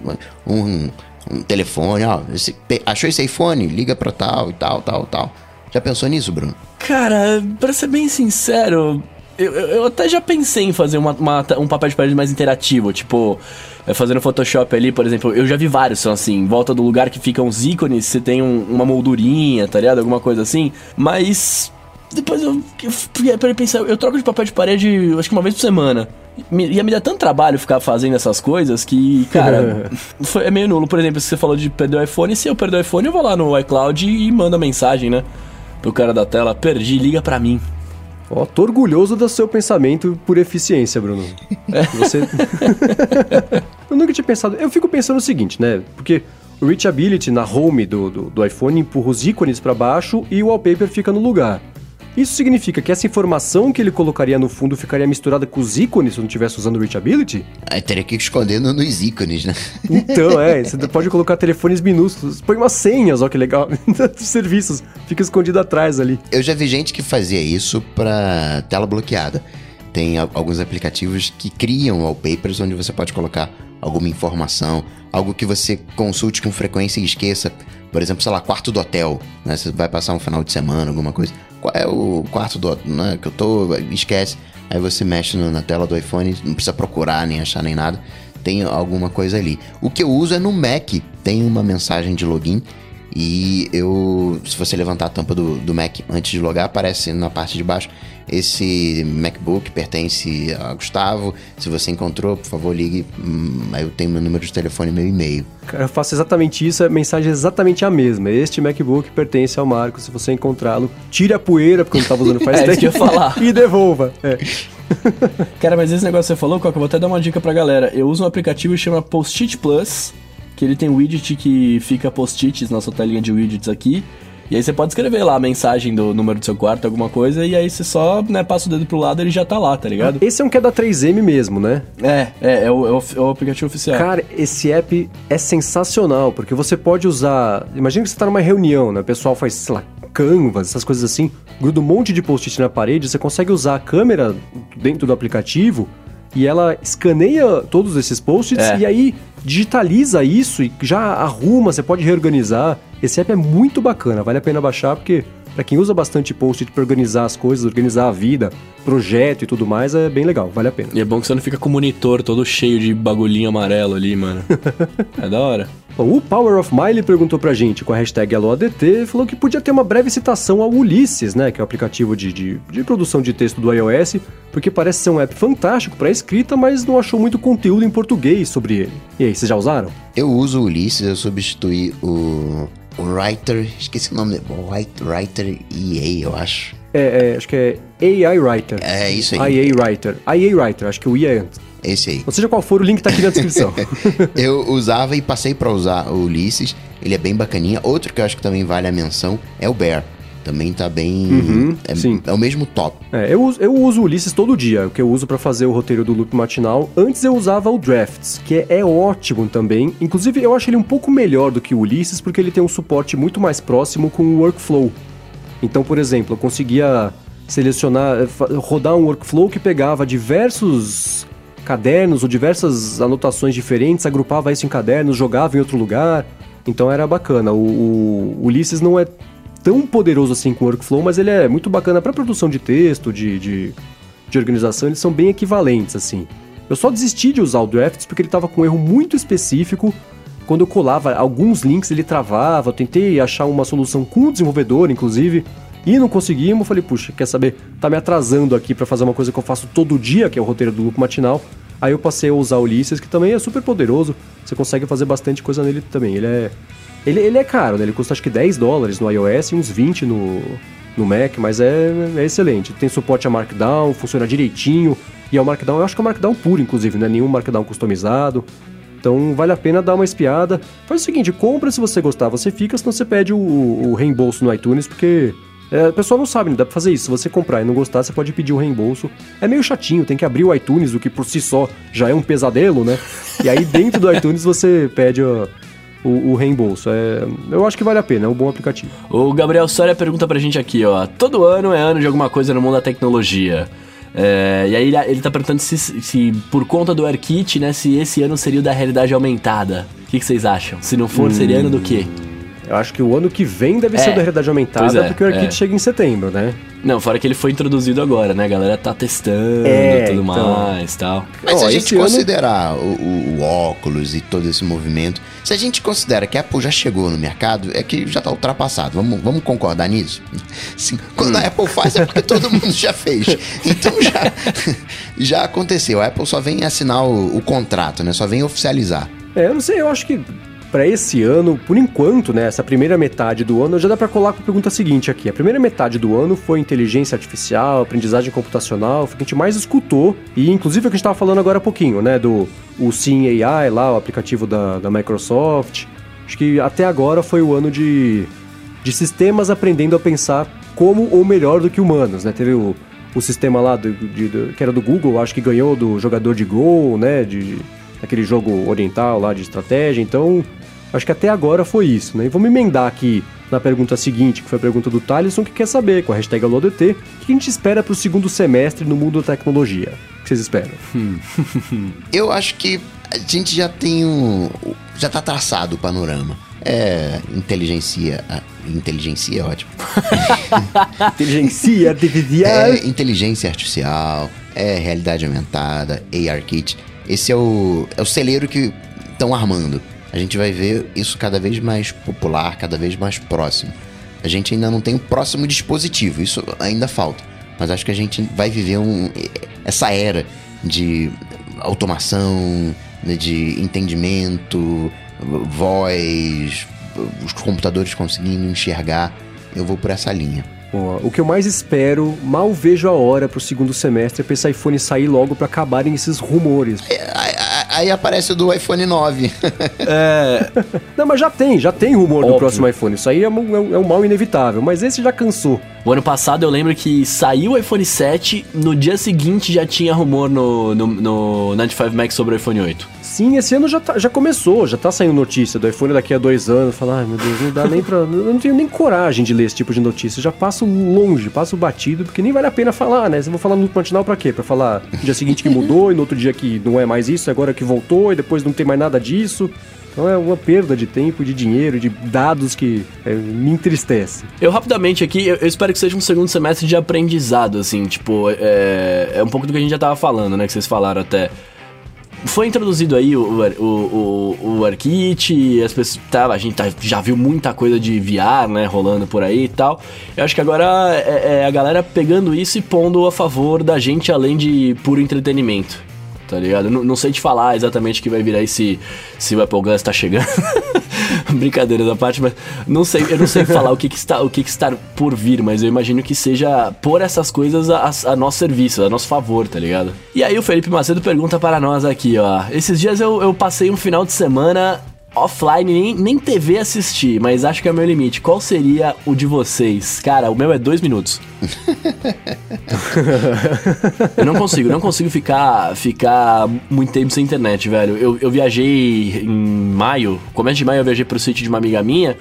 um, um telefone, ó, esse, achou esse iPhone? Liga pra tal e tal, tal, tal. Já pensou nisso, Bruno? Cara, pra ser bem sincero, eu, eu até já pensei em fazer uma, uma, um papel de parede mais interativo, tipo, é, fazendo Photoshop ali, por exemplo, eu já vi vários, são assim, em volta do lugar que ficam os ícones, você tem um, uma moldurinha, tá ligado? Alguma coisa assim, mas depois eu, eu, eu pensar, eu troco de papel de parede acho que uma vez por semana ia me dar tanto trabalho ficar fazendo essas coisas que, cara, foi, é meio nulo. Por exemplo, se você falou de perder o iPhone, se eu perder o iPhone, eu vou lá no iCloud e mando a mensagem, né? Pro cara da tela, perdi, liga pra mim. Ó, tô orgulhoso do seu pensamento por eficiência, Bruno. É. Você... eu nunca tinha pensado. Eu fico pensando o seguinte, né? Porque o Reachability na home do, do, do iPhone empurra os ícones para baixo e o wallpaper fica no lugar. Isso significa que essa informação que ele colocaria no fundo ficaria misturada com os ícones se não estivesse usando o Reachability? Aí teria que esconder nos ícones, né? Então, é. Você pode colocar telefones minúsculos. Põe umas senhas, ó que legal. Dos serviços. Fica escondido atrás ali. Eu já vi gente que fazia isso pra tela bloqueada. Tem alguns aplicativos que criam wallpapers onde você pode colocar alguma informação, algo que você consulte com frequência e esqueça. Por exemplo, sei lá, quarto do hotel, né? Você vai passar um final de semana, alguma coisa qual é o quarto do, né, que eu tô, esquece. Aí você mexe no, na tela do iPhone, não precisa procurar, nem achar, nem nada. Tem alguma coisa ali. O que eu uso é no Mac, tem uma mensagem de login. E eu, se você levantar a tampa do, do Mac antes de logar, aparece na parte de baixo esse MacBook pertence a Gustavo. Se você encontrou, por favor, ligue. Hum, aí eu tenho meu número de telefone e meu e-mail. Cara, eu faço exatamente isso, a mensagem é exatamente a mesma. Este MacBook pertence ao Marco. Se você encontrá-lo, tire a poeira, porque eu não estava usando faz é, tempo. É, falar. e devolva. É. Cara, mas esse negócio que você falou, Coca, eu vou até dar uma dica pra galera. Eu uso um aplicativo que chama Post-it Plus, que ele tem um widget que fica post-its na sua telinha de widgets aqui. E aí você pode escrever lá a mensagem do número do seu quarto, alguma coisa, e aí você só, né, passa o dedo pro lado e ele já tá lá, tá ligado? Esse é um que é da 3M mesmo, né? É, é, é o, é o, é o aplicativo oficial. Cara, esse app é sensacional, porque você pode usar. Imagina que você tá numa reunião, né? O pessoal faz, sei lá, canvas, essas coisas assim, gruda um monte de post-it na parede, você consegue usar a câmera dentro do aplicativo e ela escaneia todos esses post-its É. e aí digitaliza isso e já arruma, você pode reorganizar. Esse app é muito bacana, vale a pena baixar porque pra quem usa bastante post-it pra organizar as coisas, organizar a vida, projeto e tudo mais, é bem legal, vale a pena. E é bom que você não fica com o monitor todo cheio de bagulhinho amarelo ali, mano. é da hora. Bom, o Power of Miley perguntou pra gente com a hashtag AloADT e falou que podia ter uma breve citação ao Ulysses, né? Que é o aplicativo de, de, de produção de texto do iOS, porque parece ser um app fantástico pra escrita, mas não achou muito conteúdo em português sobre ele. E aí, vocês já usaram? Eu uso o Ulisses, eu substituí o, o Writer, esqueci o nome, White Writer EA, eu acho. É, é, acho que é AI Writer. É isso aí. IA Writer. IA Writer, acho que o I é antes. Esse aí. Ou seja, qual for, o link tá aqui na descrição. Eu usava e passei pra usar o Ulisses, ele é bem bacaninha. Outro que eu acho que também vale a menção é o Bear. Também tá bem. Uhum, é, sim. é o mesmo top. É, eu, uso- eu uso o Ulysses todo dia, o que eu uso pra fazer o roteiro do loop matinal. Antes eu usava o Drafts, que é, é ótimo também. Inclusive, eu acho ele um pouco melhor do que o Ulysses, porque ele tem um suporte muito mais próximo com o workflow. Então, por exemplo, eu conseguia selecionar, eh, rodar um workflow que pegava diversos cadernos ou diversas anotações diferentes, agrupava isso em cadernos, jogava em outro lugar. Então era bacana. O, o Ulysses não é tão poderoso assim com o workflow, mas ele é muito bacana para produção de texto, de, de, de organização, eles são bem equivalentes assim. Eu só desisti de usar o Drafts porque ele estava com um erro muito específico. Quando eu colava alguns links, ele travava. Eu tentei achar uma solução com o desenvolvedor, inclusive, e não conseguimos. Falei, puxa, quer saber? Tá me atrasando aqui para fazer uma coisa que eu faço todo dia, que é o roteiro do loop matinal. Aí eu passei a usar o Ulysses, que também é super poderoso. Você consegue fazer bastante coisa nele também. Ele é ele, ele é caro, né? Ele custa acho que 10 dólares no iOS e uns 20 no, no Mac, mas é, é excelente. Tem suporte a Markdown, funciona direitinho. E é o Markdown, eu acho que é o Markdown puro, inclusive, não é nenhum Markdown customizado. Então vale a pena dar uma espiada. Faz o seguinte, compra se você gostar, você fica, senão você pede o, o reembolso no iTunes, porque é, o pessoal não sabe, né? dá pra fazer isso. Se você comprar e não gostar, você pode pedir o reembolso. É meio chatinho, tem que abrir o iTunes, o que por si só já é um pesadelo, né? E aí dentro do iTunes você pede ó, o, o reembolso. É, eu acho que vale a pena, é um bom aplicativo. O Gabriel Soria pergunta pra gente aqui, ó. Todo ano é ano de alguma coisa no mundo da tecnologia. É, e aí ele, ele tá perguntando se, se por conta do AirKit, né, se esse ano seria o da realidade aumentada. O que, que vocês acham? Se não for, seria ano do quê? Eu acho que o ano que vem deve É, ser o da realidade aumentada, é, porque o AirKit é. chega em setembro, né? Não, fora que ele foi introduzido agora, né? A galera tá testando É, tudo então. mais tal. Mas Ó, se a gente ano- considerar o, o- o óculos e todo esse movimento, se a gente considera que a Apple já chegou no mercado, é que já tá ultrapassado. Vamos, vamos concordar nisso? Sim. Quando Hum. a Apple faz é porque todo mundo já fez. Então já, já aconteceu. A Apple só vem assinar o, o contrato, né? Só vem oficializar. É, eu não sei, eu acho que pra esse ano, por enquanto, né, essa primeira metade do ano, já dá pra colar com a pergunta seguinte aqui. A primeira metade do ano foi inteligência artificial, aprendizagem computacional, foi o que a gente mais escutou, e inclusive o que a gente tava falando agora há pouquinho, né, do o Sim AI lá, o aplicativo da, da Microsoft. Acho que até agora foi o ano de, de sistemas aprendendo a pensar como ou melhor do que humanos, né? Teve o, o sistema lá do, de- do- que era do Google, acho que ganhou do jogador de Go, né? De, aquele jogo oriental lá de estratégia. Então, acho que até agora foi isso, né? E vamos emendar aqui na pergunta seguinte, que foi a pergunta do Thaleson, que quer saber, com a hashtag AloDT, o que a gente espera pro segundo semestre no mundo da tecnologia? O que vocês esperam? Eu acho que a gente já tem um. Já tá traçado o panorama. É. Inteligencia. ah, Inteligencia é ótimo. Inteligência artificial. É inteligência artificial, é realidade aumentada, ARKit. Esse é o, é o celeiro que estão armando. A gente vai ver isso cada vez mais popular, cada vez mais próximo. A gente ainda não tem o próximo dispositivo, isso ainda falta. Mas acho que a gente vai viver um, essa era de automação, né, de entendimento, voz, os computadores conseguindo enxergar. Eu vou por essa linha. Boa. O que eu mais espero, mal vejo a hora pro segundo semestre, é pra esse iPhone sair logo pra acabarem esses rumores. É, aí aparece o do iPhone 9. É, Não, mas já tem, já tem rumor do Óbvio. próximo iPhone. Isso aí é um, é um- é um mal inevitável. Mas esse já cansou. o ano passado eu lembro que saiu o iPhone 7, no dia seguinte já tinha rumor no, no, no 95 Max sobre o iPhone 8. Sim, esse ano já, tá- já começou, já tá saindo notícia do iPhone daqui a dois anos. Falar, ai meu Deus, não dá nem pra. Eu não tenho nem coragem de ler esse tipo de notícia. Já passo longe, passo batido, porque nem vale a pena falar, né? Se eu vou falar no matinal pra quê? Pra falar no dia seguinte que mudou, e no outro dia que não é mais isso, agora que voltou, e depois não tem mais nada disso. Então é uma perda de tempo, de dinheiro, de dados que é, me entristece. Eu rapidamente aqui, eu, eu espero que seja um segundo semestre de aprendizado, assim, tipo, é, é um pouco do que a gente já tava falando, né, que vocês falaram até. Foi introduzido aí o, o, o, o ARKit, as pessoas, tá, a gente tá- já viu muita coisa de VR, né, rolando por aí e tal. Eu acho que agora é, é a galera pegando isso e pondo a favor da gente além de puro entretenimento. Tá ligado? Não, não sei te falar exatamente o que vai vir aí se, se o Apple Glass tá chegando. Brincadeira da parte, mas não sei, eu não sei falar o que, que está, o que, que está por vir, mas eu imagino que seja pôr essas coisas a, a nosso serviço, a nosso favor, tá ligado? E aí o Felipe Macedo pergunta para nós aqui, ó. Esses dias eu, eu passei um final de semana offline, nem, nem TV assisti, mas acho que é o meu limite. Qual seria o de vocês? Cara, o meu é dois minutos. Eu não consigo, não consigo ficar, ficar muito tempo sem internet, velho. Eu, eu viajei em maio, começo de maio eu viajei pro sítio de uma amiga minha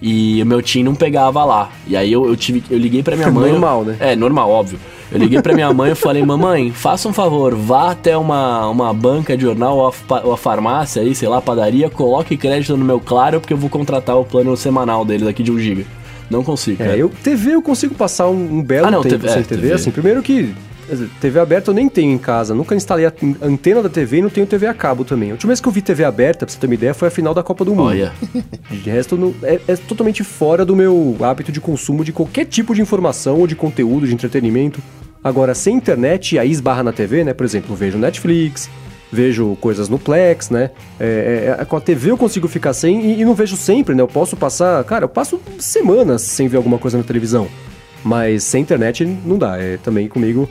e o meu TIM não pegava lá. E aí eu, eu tive, eu liguei pra minha mãe. Normal, né? É, normal, óbvio. Eu liguei pra minha mãe e falei, mamãe, faça um favor, vá até uma, uma banca de jornal ou a, ou a farmácia aí, sei lá, padaria, coloque crédito no meu Claro, porque eu vou contratar o plano semanal deles aqui de 1 GB. Não consigo, cara. É, eu TV eu consigo passar um, um belo Ah, não, tempo TV, sem é, TV. TV. Assim, primeiro que TV aberta eu nem tenho em casa. Nunca instalei a antena da TV e não tenho TV a cabo também. A última vez que eu vi TV aberta, pra você ter uma ideia, foi a final da Copa do Mundo. Olha. De resto, não- é, é totalmente fora do meu hábito de consumo de qualquer tipo de informação ou de conteúdo, de entretenimento. Agora, sem internet, aí esbarra na TV, né? Por exemplo, vejo Netflix, vejo coisas no Plex, né? É, é, é, com a TV eu consigo ficar sem e, e não vejo sempre, né? Eu posso passar, cara, eu passo semanas sem ver alguma coisa na televisão. Mas sem internet não dá. É também comigo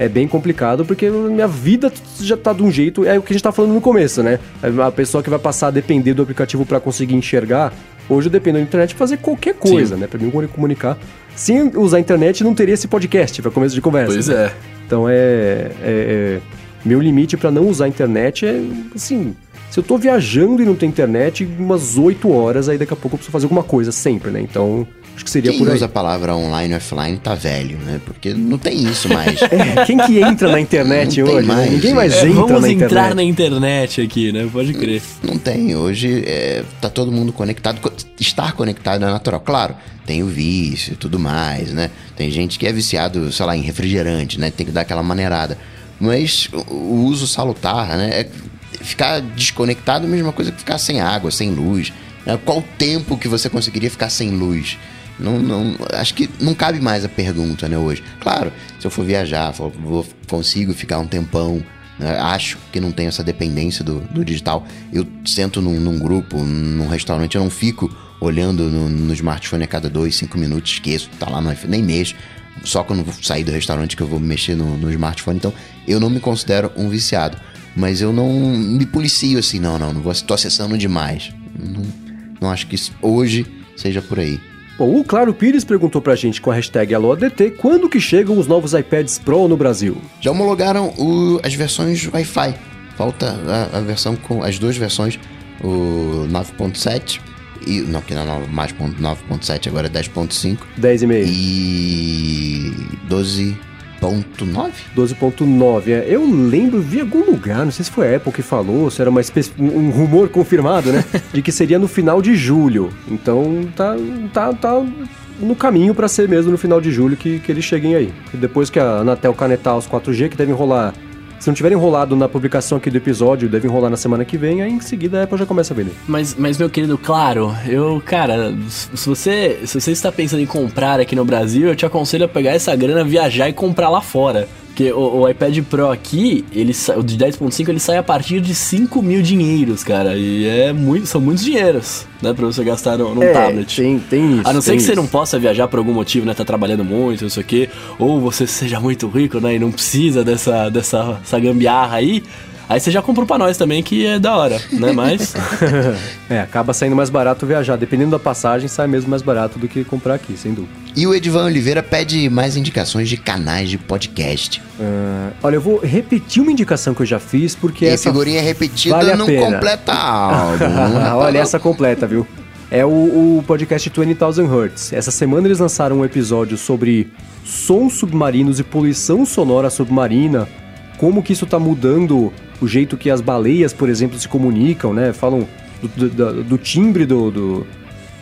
é bem complicado porque minha vida já tá de um jeito. É o que a gente tá falando no começo, né? A pessoa que vai passar a depender do aplicativo para conseguir enxergar. Hoje eu dependo da internet pra fazer qualquer coisa, Sim. né? Pra mim comunicar. Sem usar a internet não teria esse podcast para começo de conversa. Pois né? é. Então é, é- é- Meu limite pra não usar a internet é assim. Se eu tô viajando e não tem internet, umas 8 horas, aí daqui a pouco eu preciso fazer alguma coisa sempre, né? Então, acho que seria Quem por aí. usa a palavra online e offline tá velho, né? Porque não tem isso mais. É, quem que entra na internet Não hoje? né? mais, Ninguém sim. mais É, entra vamos na entrar internet. na internet aqui, né? Pode crer. Não tem. Hoje é, tá todo mundo conectado. Co- Estar conectado é natural. Claro, tem o vício e tudo mais, né? Tem gente que é viciado, sei lá, em refrigerante, né? Tem que dar aquela maneirada. Mas o, uso salutar, né? É ficar desconectado é a mesma coisa que ficar sem água, sem luz. né? Qual o tempo que você conseguiria ficar sem luz? Não, não, acho que não cabe mais a pergunta, né, hoje. Claro, se eu for viajar, for- vou, consigo ficar um tempão, né, acho que não tenho essa dependência do, do digital. Eu sento num, num grupo, num restaurante, eu não fico olhando no, no smartphone a cada dois, cinco minutos, esqueço, tá lá no nem mexo. Só quando sair do restaurante que eu vou mexer no, no smartphone. Então, eu não me considero um viciado. Mas eu não me policio assim, não, não, não vou, tô acessando demais. Não, não acho que hoje seja por aí. Bom, o Claro Pires perguntou pra gente com a hashtag AlôADT quando que chegam os novos iPads Pro no Brasil. Já homologaram o- as versões Wi-Fi. Falta a, a versão com as duas versões, o 9.7 e não que não é nove- mais ponto 9.7 agora é 10.5 10,5. e 12.9. 12.9. É, eu lembro, vi algum lugar, não sei se foi a Apple que falou, se era uma espe- um um rumor confirmado, né? de que seria no final de julho. Então tá, tá, tá no caminho pra ser mesmo no final de julho que, que eles cheguem aí. E depois que a Anatel canetar os 4G, que devem rolar. Se não tiverem rolado na publicação aqui do episódio, devem rolar na semana que vem, aí em seguida a Apple já começa a vender. Mas, mas meu querido, claro, eu, cara, se você, se você está pensando em comprar aqui no Brasil, eu te aconselho a pegar essa grana, viajar e comprar lá fora. Porque o, o iPad Pro aqui, ele, o de 10.5, ele sai a partir de 5 mil dinheiros, cara. E é muito, são muitos dinheiros, né, pra você gastar no, num tablet. Tem, tem isso. A não ser que você isso. não possa viajar por algum motivo, né? Tá trabalhando muito, não sei o quê. Ou você seja muito rico, né? E não precisa dessa, dessa essa gambiarra aí. Aí você já comprou pra nós também, que é da hora, né? Mas. é, acaba saindo mais barato viajar. Dependendo da passagem, sai mesmo mais barato do que comprar aqui, sem dúvida. E o Edvan Oliveira pede mais indicações de canais de podcast. Uh, olha, eu vou repetir uma indicação que eu já fiz, porque e essa. figurinha repetida vale não pena. completa álbum. olha, essa completa, viu? É o, o podcast 20,000 Hertz. Essa semana eles lançaram um episódio sobre sons submarinos e poluição sonora submarina. Como que isso está mudando o jeito que as baleias, por exemplo, se comunicam, né? Falam do, do, do timbre do, do,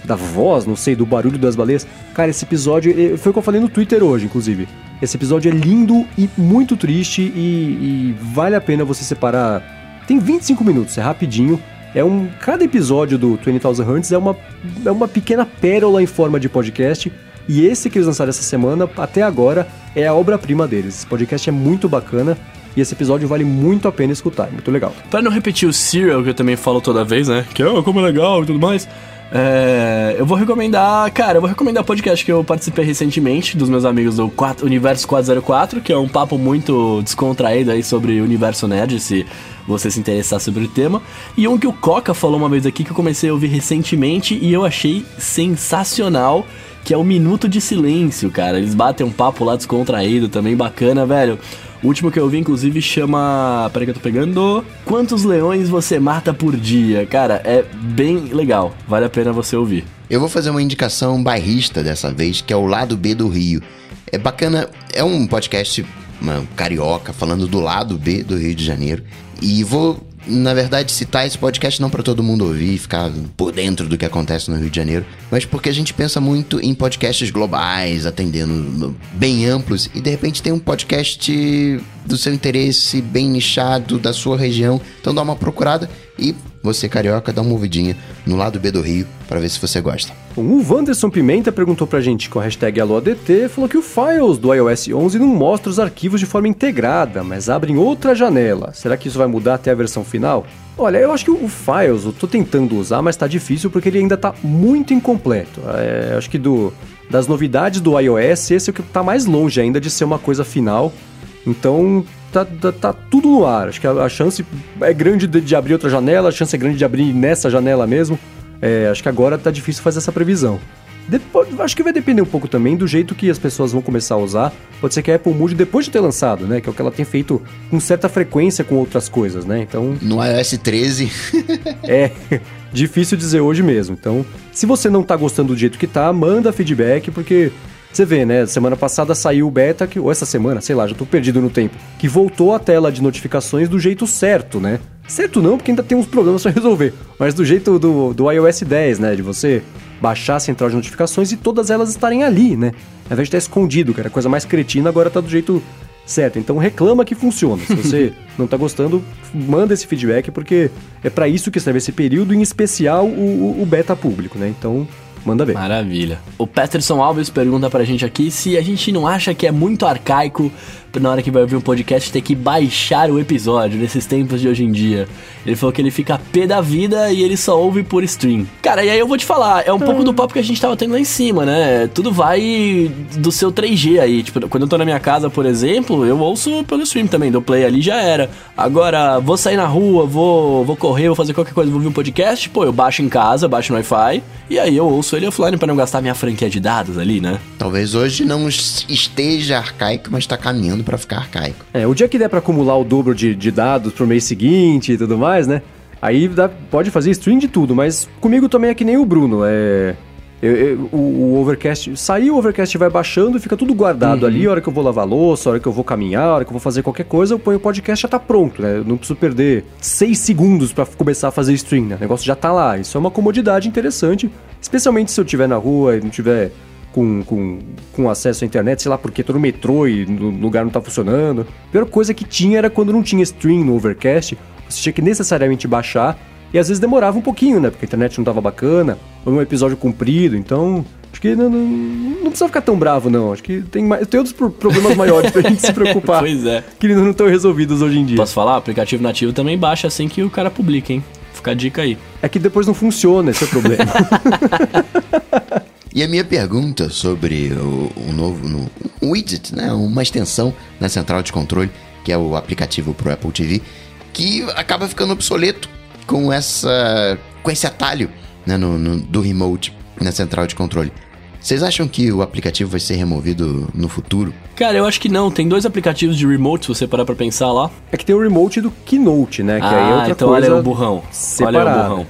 da voz, não sei, do barulho das baleias. Cara, esse episódio foi o que eu falei no Twitter hoje, inclusive. Esse episódio é lindo e muito triste e, e vale a pena você separar. Tem 25 minutos, é rapidinho. É um, cada episódio do 20,000 Hertz é uma, é uma pequena pérola em forma de podcast. E esse que eles lançaram essa semana, até agora, é a obra-prima deles. Esse podcast é muito bacana. E esse episódio vale muito a pena escutar, é muito legal. Para não repetir o Serial, que eu também falo toda vez, né? Que é como é legal e tudo mais. É, eu vou recomendar, cara, eu vou recomendar o podcast que eu participei recentemente dos meus amigos do 4, Universo 404, que é um papo muito descontraído aí sobre o universo nerd, se você se interessar sobre o tema. E um que o Coca falou uma vez aqui que eu comecei a ouvir recentemente e eu achei sensacional, que é o Minuto de Silêncio, cara. Eles batem um papo lá descontraído também, bacana, velho. O último que eu vi, inclusive, chama. Peraí que eu tô pegando. Quantos leões você mata por dia? Cara, é bem legal. Vale a pena você ouvir. Eu vou fazer uma indicação bairrista dessa vez, que é o Lado B do Rio. É bacana, é um podcast uma, carioca falando do lado B do Rio de Janeiro. E vou na verdade, citar esse podcast não para todo mundo ouvir e ficar por dentro do que acontece no Rio de Janeiro, mas porque a gente pensa muito em podcasts globais, atendendo bem amplos, e de repente tem um podcast do seu interesse, bem nichado, da sua região. Então dá uma procurada e você, carioca, dá uma ouvidinha no lado B do Rio para ver se você gosta. O Wanderson Pimenta perguntou pra gente com a hashtag AloADT, falou que o Files do iOS 11 não mostra os arquivos de forma integrada, mas abre em outra janela. Será que isso vai mudar até a versão final? Olha, eu acho que o Files eu tô tentando usar, mas tá difícil porque ele ainda tá muito incompleto. É, acho que do, das novidades do iOS, esse é o que tá mais longe ainda de ser uma coisa final. Então, tá, tá, tá, tudo no ar. Acho que a, a chance é grande de, de, abrir outra janela, a chance é grande de abrir nessa janela mesmo. É, acho que agora tá difícil fazer essa previsão. Depois, acho que vai depender um pouco também do jeito que as pessoas vão começar a usar. Pode ser que a Apple mude depois de ter lançado, né? Que é o que ela tem feito com certa frequência com outras coisas, né? Então. No iOS 13. é difícil dizer hoje mesmo. Então, se você não tá gostando do jeito que tá, manda feedback, porque você vê, né? Semana passada saiu o beta, que, ou essa semana, sei lá, já tô perdido no tempo, que voltou a tela de notificações do jeito certo, né? Certo não, porque ainda tem uns problemas para resolver, mas do jeito do, do iOS 10, né? De você baixar a central de notificações e todas elas estarem ali, né? Ao invés de estar escondido, que era a coisa mais cretina, agora tá do jeito certo. Então reclama que funciona. Se você não tá gostando, manda esse feedback, porque é para isso que serve esse período, em especial o, o beta público, né? Então Manda ver. Maravilha. O Peterson Alves pergunta pra gente aqui se a gente não acha que é muito arcaico na hora que vai ouvir um podcast ter que baixar o episódio nesses tempos de hoje em dia. Ele falou que ele fica pé da vida e ele só ouve por stream. Cara, e aí eu vou te falar, é um pouco do papo que a gente tava tendo lá em cima, né? Tudo vai do seu 3G aí. Tipo, quando eu tô na minha casa, por exemplo, eu ouço pelo stream também, do play ali já era. Agora, vou sair na rua, vou, vou correr, vou fazer qualquer coisa, vou ouvir um podcast, pô, eu baixo em casa, baixo no Wi-Fi, e aí eu ouço ele offline para não gastar minha franquia de dados ali, né? Talvez hoje não esteja arcaico, mas tá caminhando para ficar arcaico. É, o dia que der para acumular o dobro de, de dados pro mês seguinte e tudo mais, né? Aí dá, pode fazer stream de tudo, mas comigo também é que nem o Bruno. É. Eu, eu, o, o, Overcast. Saiu o Overcast vai baixando, fica tudo guardado uhum. ali. A hora que eu vou lavar louça, a hora que eu vou caminhar, a hora que eu vou fazer qualquer coisa, eu ponho o podcast já tá pronto, né? Eu não preciso perder seis segundos para começar a fazer stream, né? O negócio já tá lá. Isso é uma comodidade interessante, especialmente se eu estiver na rua e não tiver com, com, com acesso à internet, sei lá, porque tô no metrô e o lugar não tá funcionando. A pior coisa que tinha era quando não tinha stream no Overcast, você tinha que necessariamente baixar e às vezes demorava um pouquinho, né? Porque a internet não tava bacana, ou um episódio comprido, então. Acho que não, não, não, precisa ficar tão bravo, não. Acho que tem, mais, tem outros problemas maiores pra gente se preocupar. pois é. Que não estão resolvidos hoje em dia. Posso falar? O aplicativo nativo também baixa assim que o cara publica, hein? Fica a dica aí. É que depois não funciona, esse é o problema. e a minha pergunta sobre o, o novo no, um widget, né? Uma extensão na central de controle, que é o aplicativo pro Apple TV que acaba ficando obsoleto com essa com esse atalho né, no, no, do remote na central de controle. Vocês acham que o aplicativo vai ser removido no futuro? Cara, eu acho que não. Tem dois aplicativos de remote, se você parar pra pensar lá. É que tem o remote do Keynote, né? Que ah, aí é outra então coisa olha o burrão. separada. Olha o burrão.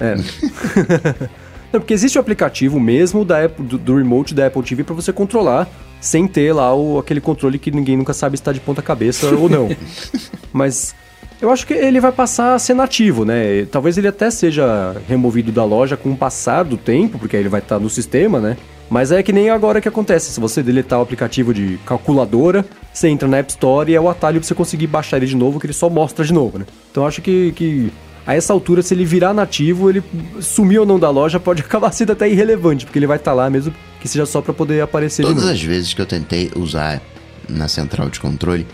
É. não, porque existe o aplicativo mesmo da Apple, do, do remote da Apple TV para você controlar sem ter lá o, aquele controle que ninguém nunca sabe se está de ponta cabeça ou não. Mas eu acho que ele vai passar a ser nativo, né? Talvez ele até seja removido da loja com o passar do tempo, porque aí ele vai estar tá no sistema, né? Mas é que nem agora que acontece. Se você deletar o aplicativo de calculadora, você entra na App Store e é o atalho pra você conseguir baixar ele de novo, que ele só mostra de novo, né? Então eu acho que, que a essa altura, se ele virar nativo, ele sumir ou não da loja, pode acabar sendo até irrelevante, porque ele vai estar tá lá mesmo que seja só para poder aparecer Todas as vezes que eu tentei usar na central de controle,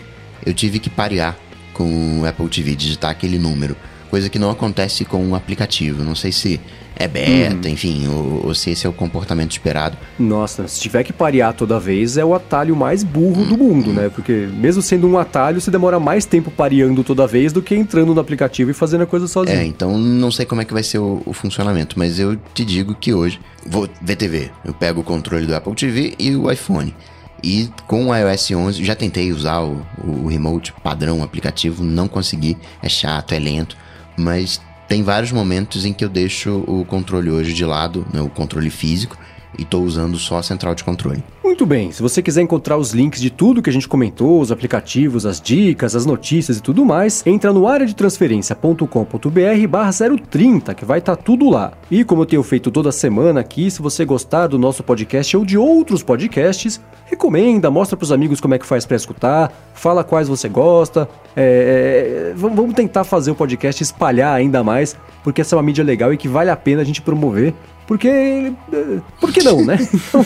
eu tive que parear com o Apple TV, digitar aquele número. Coisa que não acontece com o aplicativo. Não sei se é beta, hum. enfim, ou, ou, se esse é o comportamento esperado. Nossa, se tiver que parear toda vez, é o atalho mais burro hum. do mundo, né? Porque mesmo sendo um atalho, você demora mais tempo pareando toda vez do que entrando no aplicativo e fazendo a coisa sozinho. É, então não sei como é que vai ser o, o funcionamento, mas eu te digo que hoje vou ver TV. Eu pego o controle do Apple TV e o iPhone. E com o iOS 11, já tentei usar o, o remote padrão aplicativo, não consegui, é chato, é lento, mas tem vários momentos em que eu deixo o controle hoje de lado, né, o controle físico, e estou usando só a central de controle. Muito bem, se você quiser encontrar os links de tudo que a gente comentou, os aplicativos, as dicas, as notícias e tudo mais, entra no área de transferência.com.br barra 030, que vai estar tá tudo lá. E como eu tenho feito toda semana aqui, se você gostar do nosso podcast ou de outros podcasts, recomenda, mostra para os amigos como é que faz para escutar, fala quais você gosta. É, é, vamos tentar fazer o podcast espalhar ainda mais, porque essa é uma mídia legal e que vale a pena a gente promover porque. Eh, por que não, né? Então,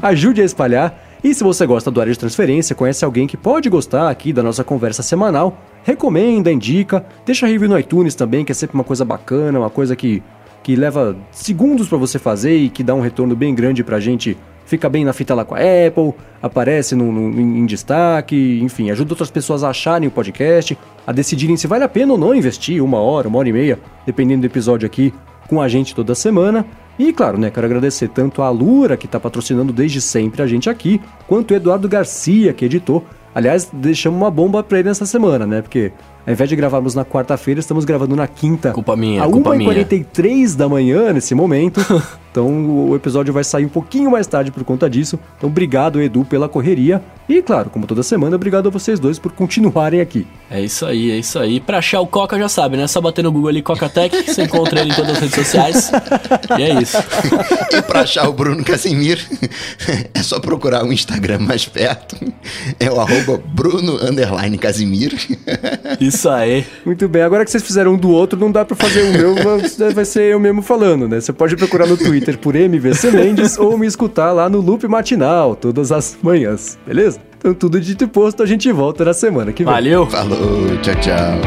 ajude a espalhar. E se você gosta do área de transferência, conhece alguém que pode gostar aqui da nossa conversa semanal, recomenda, indica, deixa review no iTunes também, que é sempre uma coisa bacana, uma coisa que, que leva segundos para você fazer e que dá um retorno bem grande pra gente. Fica bem na fita lá com a Apple, aparece no, no, em destaque, enfim, ajuda outras pessoas a acharem o podcast, a decidirem se vale a pena ou não investir uma hora, uma hora e meia, dependendo do episódio aqui, com a gente toda semana. E claro, né, quero agradecer tanto a Lura, que está patrocinando desde sempre a gente aqui, quanto o Eduardo Garcia, que editou. Aliás, deixamos uma bomba para ele nessa semana, né? Porque ao invés de gravarmos na quarta-feira, estamos gravando na quinta. Culpa minha, a culpa 1h43 da manhã nesse momento. Então o episódio vai sair um pouquinho mais tarde por conta disso. Então obrigado, Edu, pela correria. E claro, como toda semana, obrigado a vocês dois por continuarem aqui. É isso aí, é isso aí. Pra achar o Coca já sabe, né? É só bater no Google ali Coca-Tech, você encontra ele em todas as redes sociais. E é isso. e pra achar o Bruno Casimir, é só procurar o Instagram mais perto. É o arroba Bruno Casimir. Isso aí. Muito bem, agora que vocês fizeram um do outro, não dá pra fazer o meu, vai ser eu mesmo falando, né? Você pode procurar no Twitter Twitter por MVC Mendes ou me escutar lá no Loop Matinal, todas as manhãs, beleza? Então, tudo dito e posto, a gente volta na semana que vem. Valeu! Falou, tchau, tchau.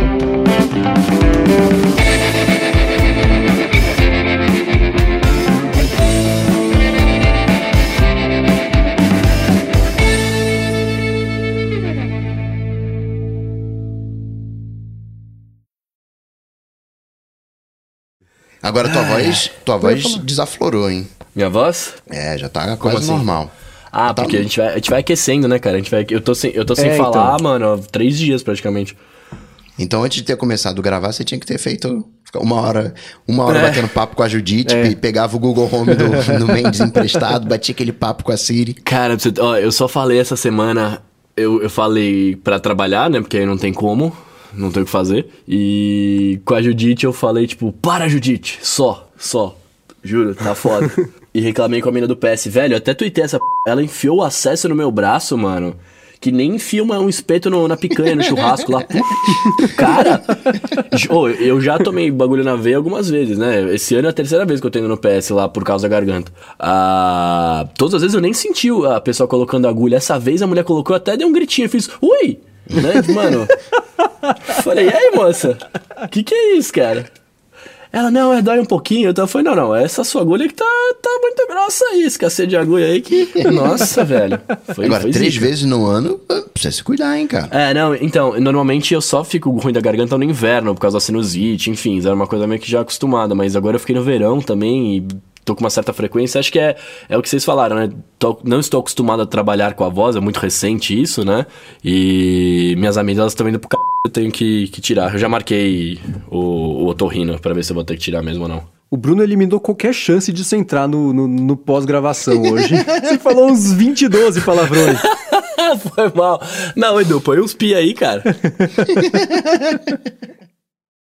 Agora tua voz, tua voz desaflorou, hein? Minha voz? É, já tá quase assim? normal. Ah, tá porque a gente, vai, a gente vai aquecendo, né, cara? A gente vai, eu tô sem, eu tô sem é, falar, então. mano, há três dias praticamente. Então, antes de ter começado a gravar, você tinha que ter feito uma hora, uma hora é. batendo papo com a Judite, é. pegava o Google Home do, do Mendes emprestado, batia aquele papo com a Siri. Cara, ó, eu só falei essa semana, eu, eu falei para trabalhar, né, porque aí não tem como, não tem o que fazer. E com a Judite eu falei, tipo, para Judite, só, só. Juro, tá foda. e reclamei com a mina do PS, velho, até tuitei essa p... Ela enfiou o acesso no meu braço, mano. Que nem enfia um espeto no, na picanha, no churrasco lá. Cara, oh, eu já tomei bagulho na veia algumas vezes, né? Esse ano é a terceira vez que eu tenho no PS lá por causa da garganta. Ah, todas as vezes eu nem senti a pessoa colocando agulha. Essa vez a mulher colocou, até deu um gritinho. Eu fiz, ui! Né? Mano, falei, e aí, moça? O que, que é isso, cara? Ela, não, é dói um pouquinho. Então eu falei, não, não, essa sua agulha que tá, tá muito grossa aí, esse cacete de agulha aí que. Nossa, velho. Foi, Agora, foi três zica. vezes no ano, ah, precisa se cuidar, hein, cara. É, não, então, normalmente eu só fico ruim da garganta no inverno, por causa da sinusite, enfim, era uma coisa meio que já acostumada, mas agora eu fiquei no verão também e tô com uma certa frequência, acho que é, é o que vocês falaram, né? Tô- não estou acostumado a trabalhar com a voz, é muito recente isso, né? E minhas amigas, elas estão indo pro c... eu tenho que, que tirar. Eu já marquei o, o otorrino pra ver se eu vou ter que tirar mesmo ou não. O Bruno eliminou qualquer chance de você entrar no, no, no pós-gravação hoje. você falou uns 20, 12 palavrões. Foi mal. Não, Edu, põe uns pi aí, cara.